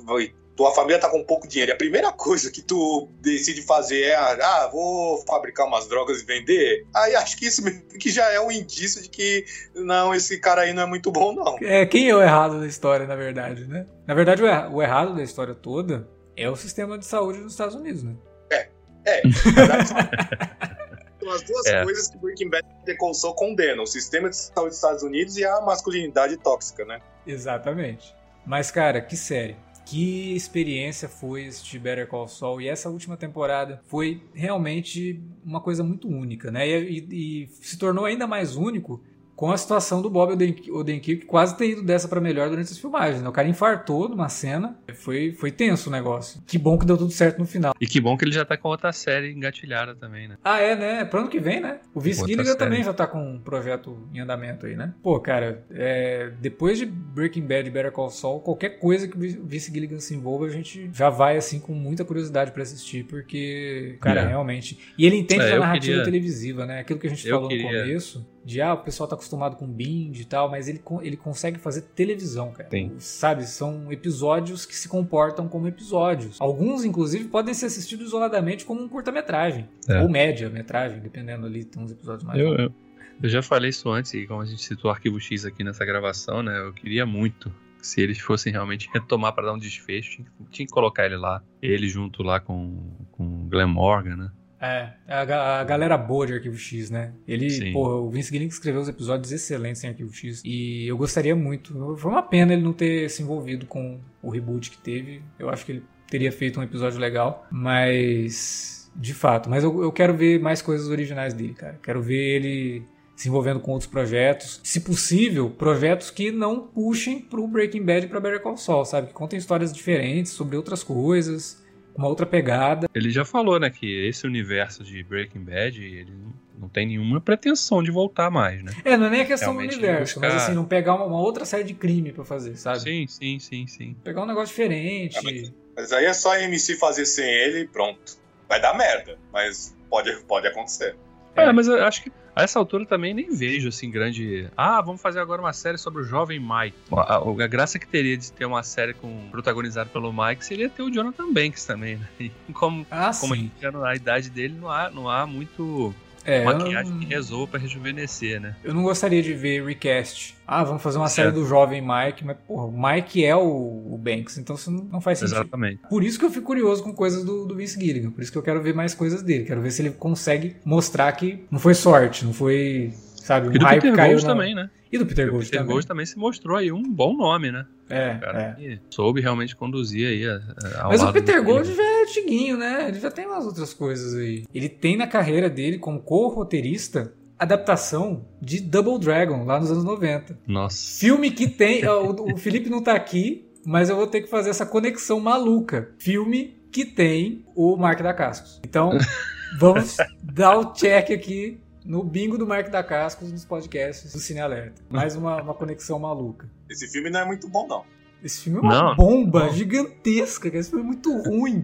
tua família tá com pouco dinheiro, a primeira coisa que tu decide fazer é, ah, vou fabricar umas drogas e vender, aí acho que isso que já é um indício de que, não, esse cara aí não é muito bom, não. É, quem é o errado da história, na verdade, né? Na verdade, o errado da história toda é o sistema de saúde nos Estados Unidos, né? É, é. São as duas é. coisas que Breaking Bad e Decolsou condenam: o sistema de saúde dos Estados Unidos e a masculinidade tóxica, né? Exatamente. Mas, cara, que série que experiência foi assistir Better Call Saul. E essa última temporada foi realmente uma coisa muito única, né? E, e, e se tornou ainda mais único com a situação do Bob Odenkirk quase ter ido dessa para melhor durante as filmagens. Né? O cara infartou numa cena, foi, foi tenso o negócio. Que bom que deu tudo certo no final. E que bom que ele já tá com outra série engatilhada também, né? Ah, é, né? Pro ano que vem, né? O Vince Gilligan também já tá com um projeto em andamento aí, né? Pô, cara, é, depois de Breaking Bad e Better Call Saul, qualquer coisa que o Vince Gilligan se envolva, a gente já vai, assim, com muita curiosidade para assistir, porque, cara, é. realmente... E ele entende é, a narrativa queria... televisiva, né? Aquilo que a gente eu falou queria... no começo de ah, o pessoal tá acostumado com bind e tal, mas ele, ele consegue fazer televisão, cara. Sim. Sabe? São episódios que se comportam como episódios. Alguns, inclusive, podem ser assistidos isoladamente como um curta-metragem. É. Ou média-metragem, dependendo ali, tem uns episódios mais. Eu, eu, eu, já falei isso antes, e como a gente citou o arquivo X aqui nessa gravação, né? Eu queria muito. Se eles fossem realmente retomar para dar um desfecho, tinha, que colocar ele lá. Ele junto lá com, com Glenn Morgan, né? É, a, a galera boa de Arquivo X, né? Ele, pô, o Vince Gilligan escreveu uns episódios excelentes em Arquivo X. E eu gostaria muito. Foi uma pena ele não ter se envolvido com o reboot que teve. Eu acho que ele teria feito um episódio legal. Mas. De fato. Mas eu, eu quero ver mais coisas originais dele, cara. Quero ver ele se envolvendo com outros projetos. Se possível, projetos que não puxem pro Breaking Bad e pra Better Call Saul, sabe? Que contem histórias diferentes sobre outras coisas uma outra pegada. Ele já falou, né, que esse universo de Breaking Bad, ele não tem nenhuma pretensão de voltar mais, né? É, não é nem a questão Realmente do universo, buscar... mas assim, não pegar uma, uma, outra série de crime para fazer, sabe? Sim, sim, sim, sim. Pegar um negócio diferente. É, mas, mas, aí é só a MC fazer sem ele e pronto. Vai dar merda, mas pode, pode acontecer. É, é, mas eu acho que a essa altura também nem vejo assim grande. Ah, vamos fazer agora uma série sobre o jovem Mike. A, a, graça que teria de ter uma série com protagonizada pelo Mike seria ter o Jonathan Banks também, né? E como, ah, como a, a idade dele não há, não há muito é, maquiagem não... que resolva pra rejuvenescer, né? Eu não gostaria de ver recast. Ah, vamos fazer uma certo. série do jovem Mike, mas, porra, o Mike é o, o Banks, então isso não faz sentido. Exatamente. Por isso que eu fico curioso com coisas do, do Vince Gilligan, por isso que eu quero ver mais coisas dele. Quero ver se ele consegue mostrar que não foi sorte, não foi, sabe, o hype Peter caiu na... também, né? E do Peter Gold Peter também. Gold também se mostrou aí um bom nome, né? É, cara é. soube realmente conduzir aí a, a, Mas o Peter Gold já é antiguinho, né? Ele já tem umas outras coisas aí. Ele tem na carreira dele como co-roteirista adaptação de Double Dragon, lá nos anos 90. Nossa. Filme que tem. o, o Felipe não tá aqui, mas eu vou ter que fazer essa conexão maluca. Filme que tem o Mark da Cascos. Então, vamos dar o check aqui no bingo do Mark da Cascos nos podcasts do Cine Alerta. Mais uma, uma conexão maluca. Esse filme não é muito bom, não. Esse filme é uma não, bomba não. gigantesca, esse filme é muito ruim.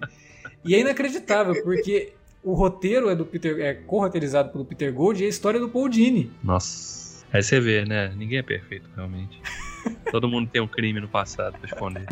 e é inacreditável, porque o roteiro é do Peter, é co-roteirizado pelo Peter Gold e a história é do Paul Dini. Nossa. Aí você vê, né? Ninguém é perfeito, realmente. Todo mundo tem um crime no passado pra esconder.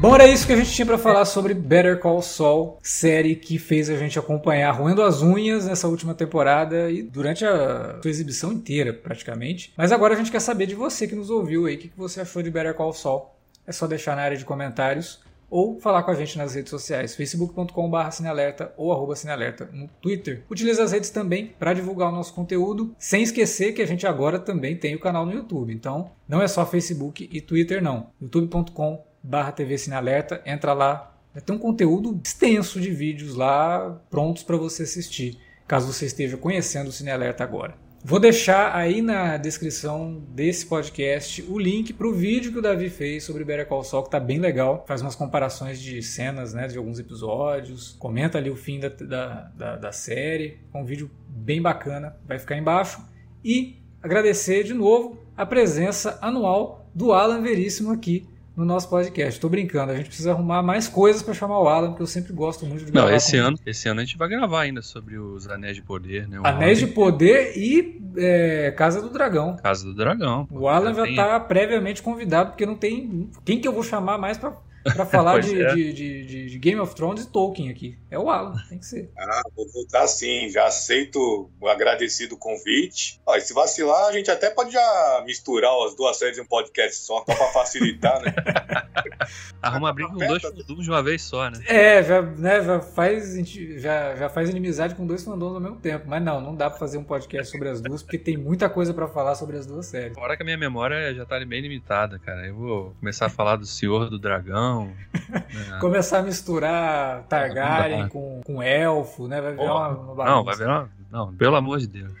Bom, era isso que a gente tinha para falar sobre Better Call Saul, série que fez a gente acompanhar roendo as unhas nessa última temporada e durante a sua exibição inteira, praticamente. Mas agora a gente quer saber de você que nos ouviu aí, o que você achou de Better Call Saul. É só deixar na área de comentários ou falar com a gente nas redes sociais, facebook.com.br cinealerta ou arroba cinealerta no Twitter. Utilize as redes também para divulgar o nosso conteúdo, sem esquecer que a gente agora também tem o canal no YouTube. Então, não é só Facebook e Twitter não. youtube.com barra TV Cine Alerta, entra lá. Ter um conteúdo extenso de vídeos lá prontos para você assistir, caso você esteja conhecendo o Cine Alerta agora. Vou deixar aí na descrição desse podcast o link para o vídeo que o Davi fez sobre Better Call Saul, que tá bem legal. Faz umas comparações de cenas né, de alguns episódios, comenta ali o fim da, da, da, da série. É um vídeo bem bacana, vai ficar embaixo. E agradecer de novo a presença anual do Alan Veríssimo aqui no nosso podcast. Tô brincando, a gente precisa arrumar mais coisas para chamar o Alan, porque eu sempre gosto muito de. Não, esse ano, esse ano a gente vai gravar ainda sobre os Anéis de Poder, né? O Anéis Alan... de Poder e é, Casa do Dragão. Casa do Dragão. O Alan já, já tá previamente convidado, porque não tem. Quem que eu vou chamar mais para para falar de, é. de, de, de, Game of Thrones e Tolkien aqui. É o Alan, tem que ser. Ah, vou voltar sim, já aceito o agradecido convite. Ó, e se vacilar, a gente até pode já misturar as duas séries em um podcast só, só para facilitar, né? Arruma briga com dois fandoms de uma vez só, né? É, já, né, já, faz, já, já faz inimizade com dois fandoms ao mesmo tempo. Mas não, não dá para fazer um podcast sobre as duas, porque tem muita coisa para falar sobre as duas séries. Fora que a minha memória já tá bem limitada, cara. Eu vou começar a falar do Senhor do Dragão não. É. Começar a misturar Targaryen com, com elfo, né? Vai virar uma, uma Não, vai virar uma... Não, pelo amor de Deus.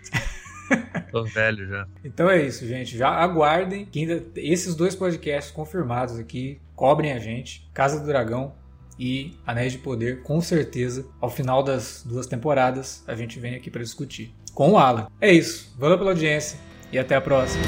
Tô velho já. Então é isso, gente. Já aguardem que ainda esses dois podcasts confirmados aqui cobrem a gente. Casa do Dragão e Anéis de Poder, com certeza, ao final das duas temporadas, a gente vem aqui para discutir com o Alan. É isso. Valeu pela audiência e até a próxima.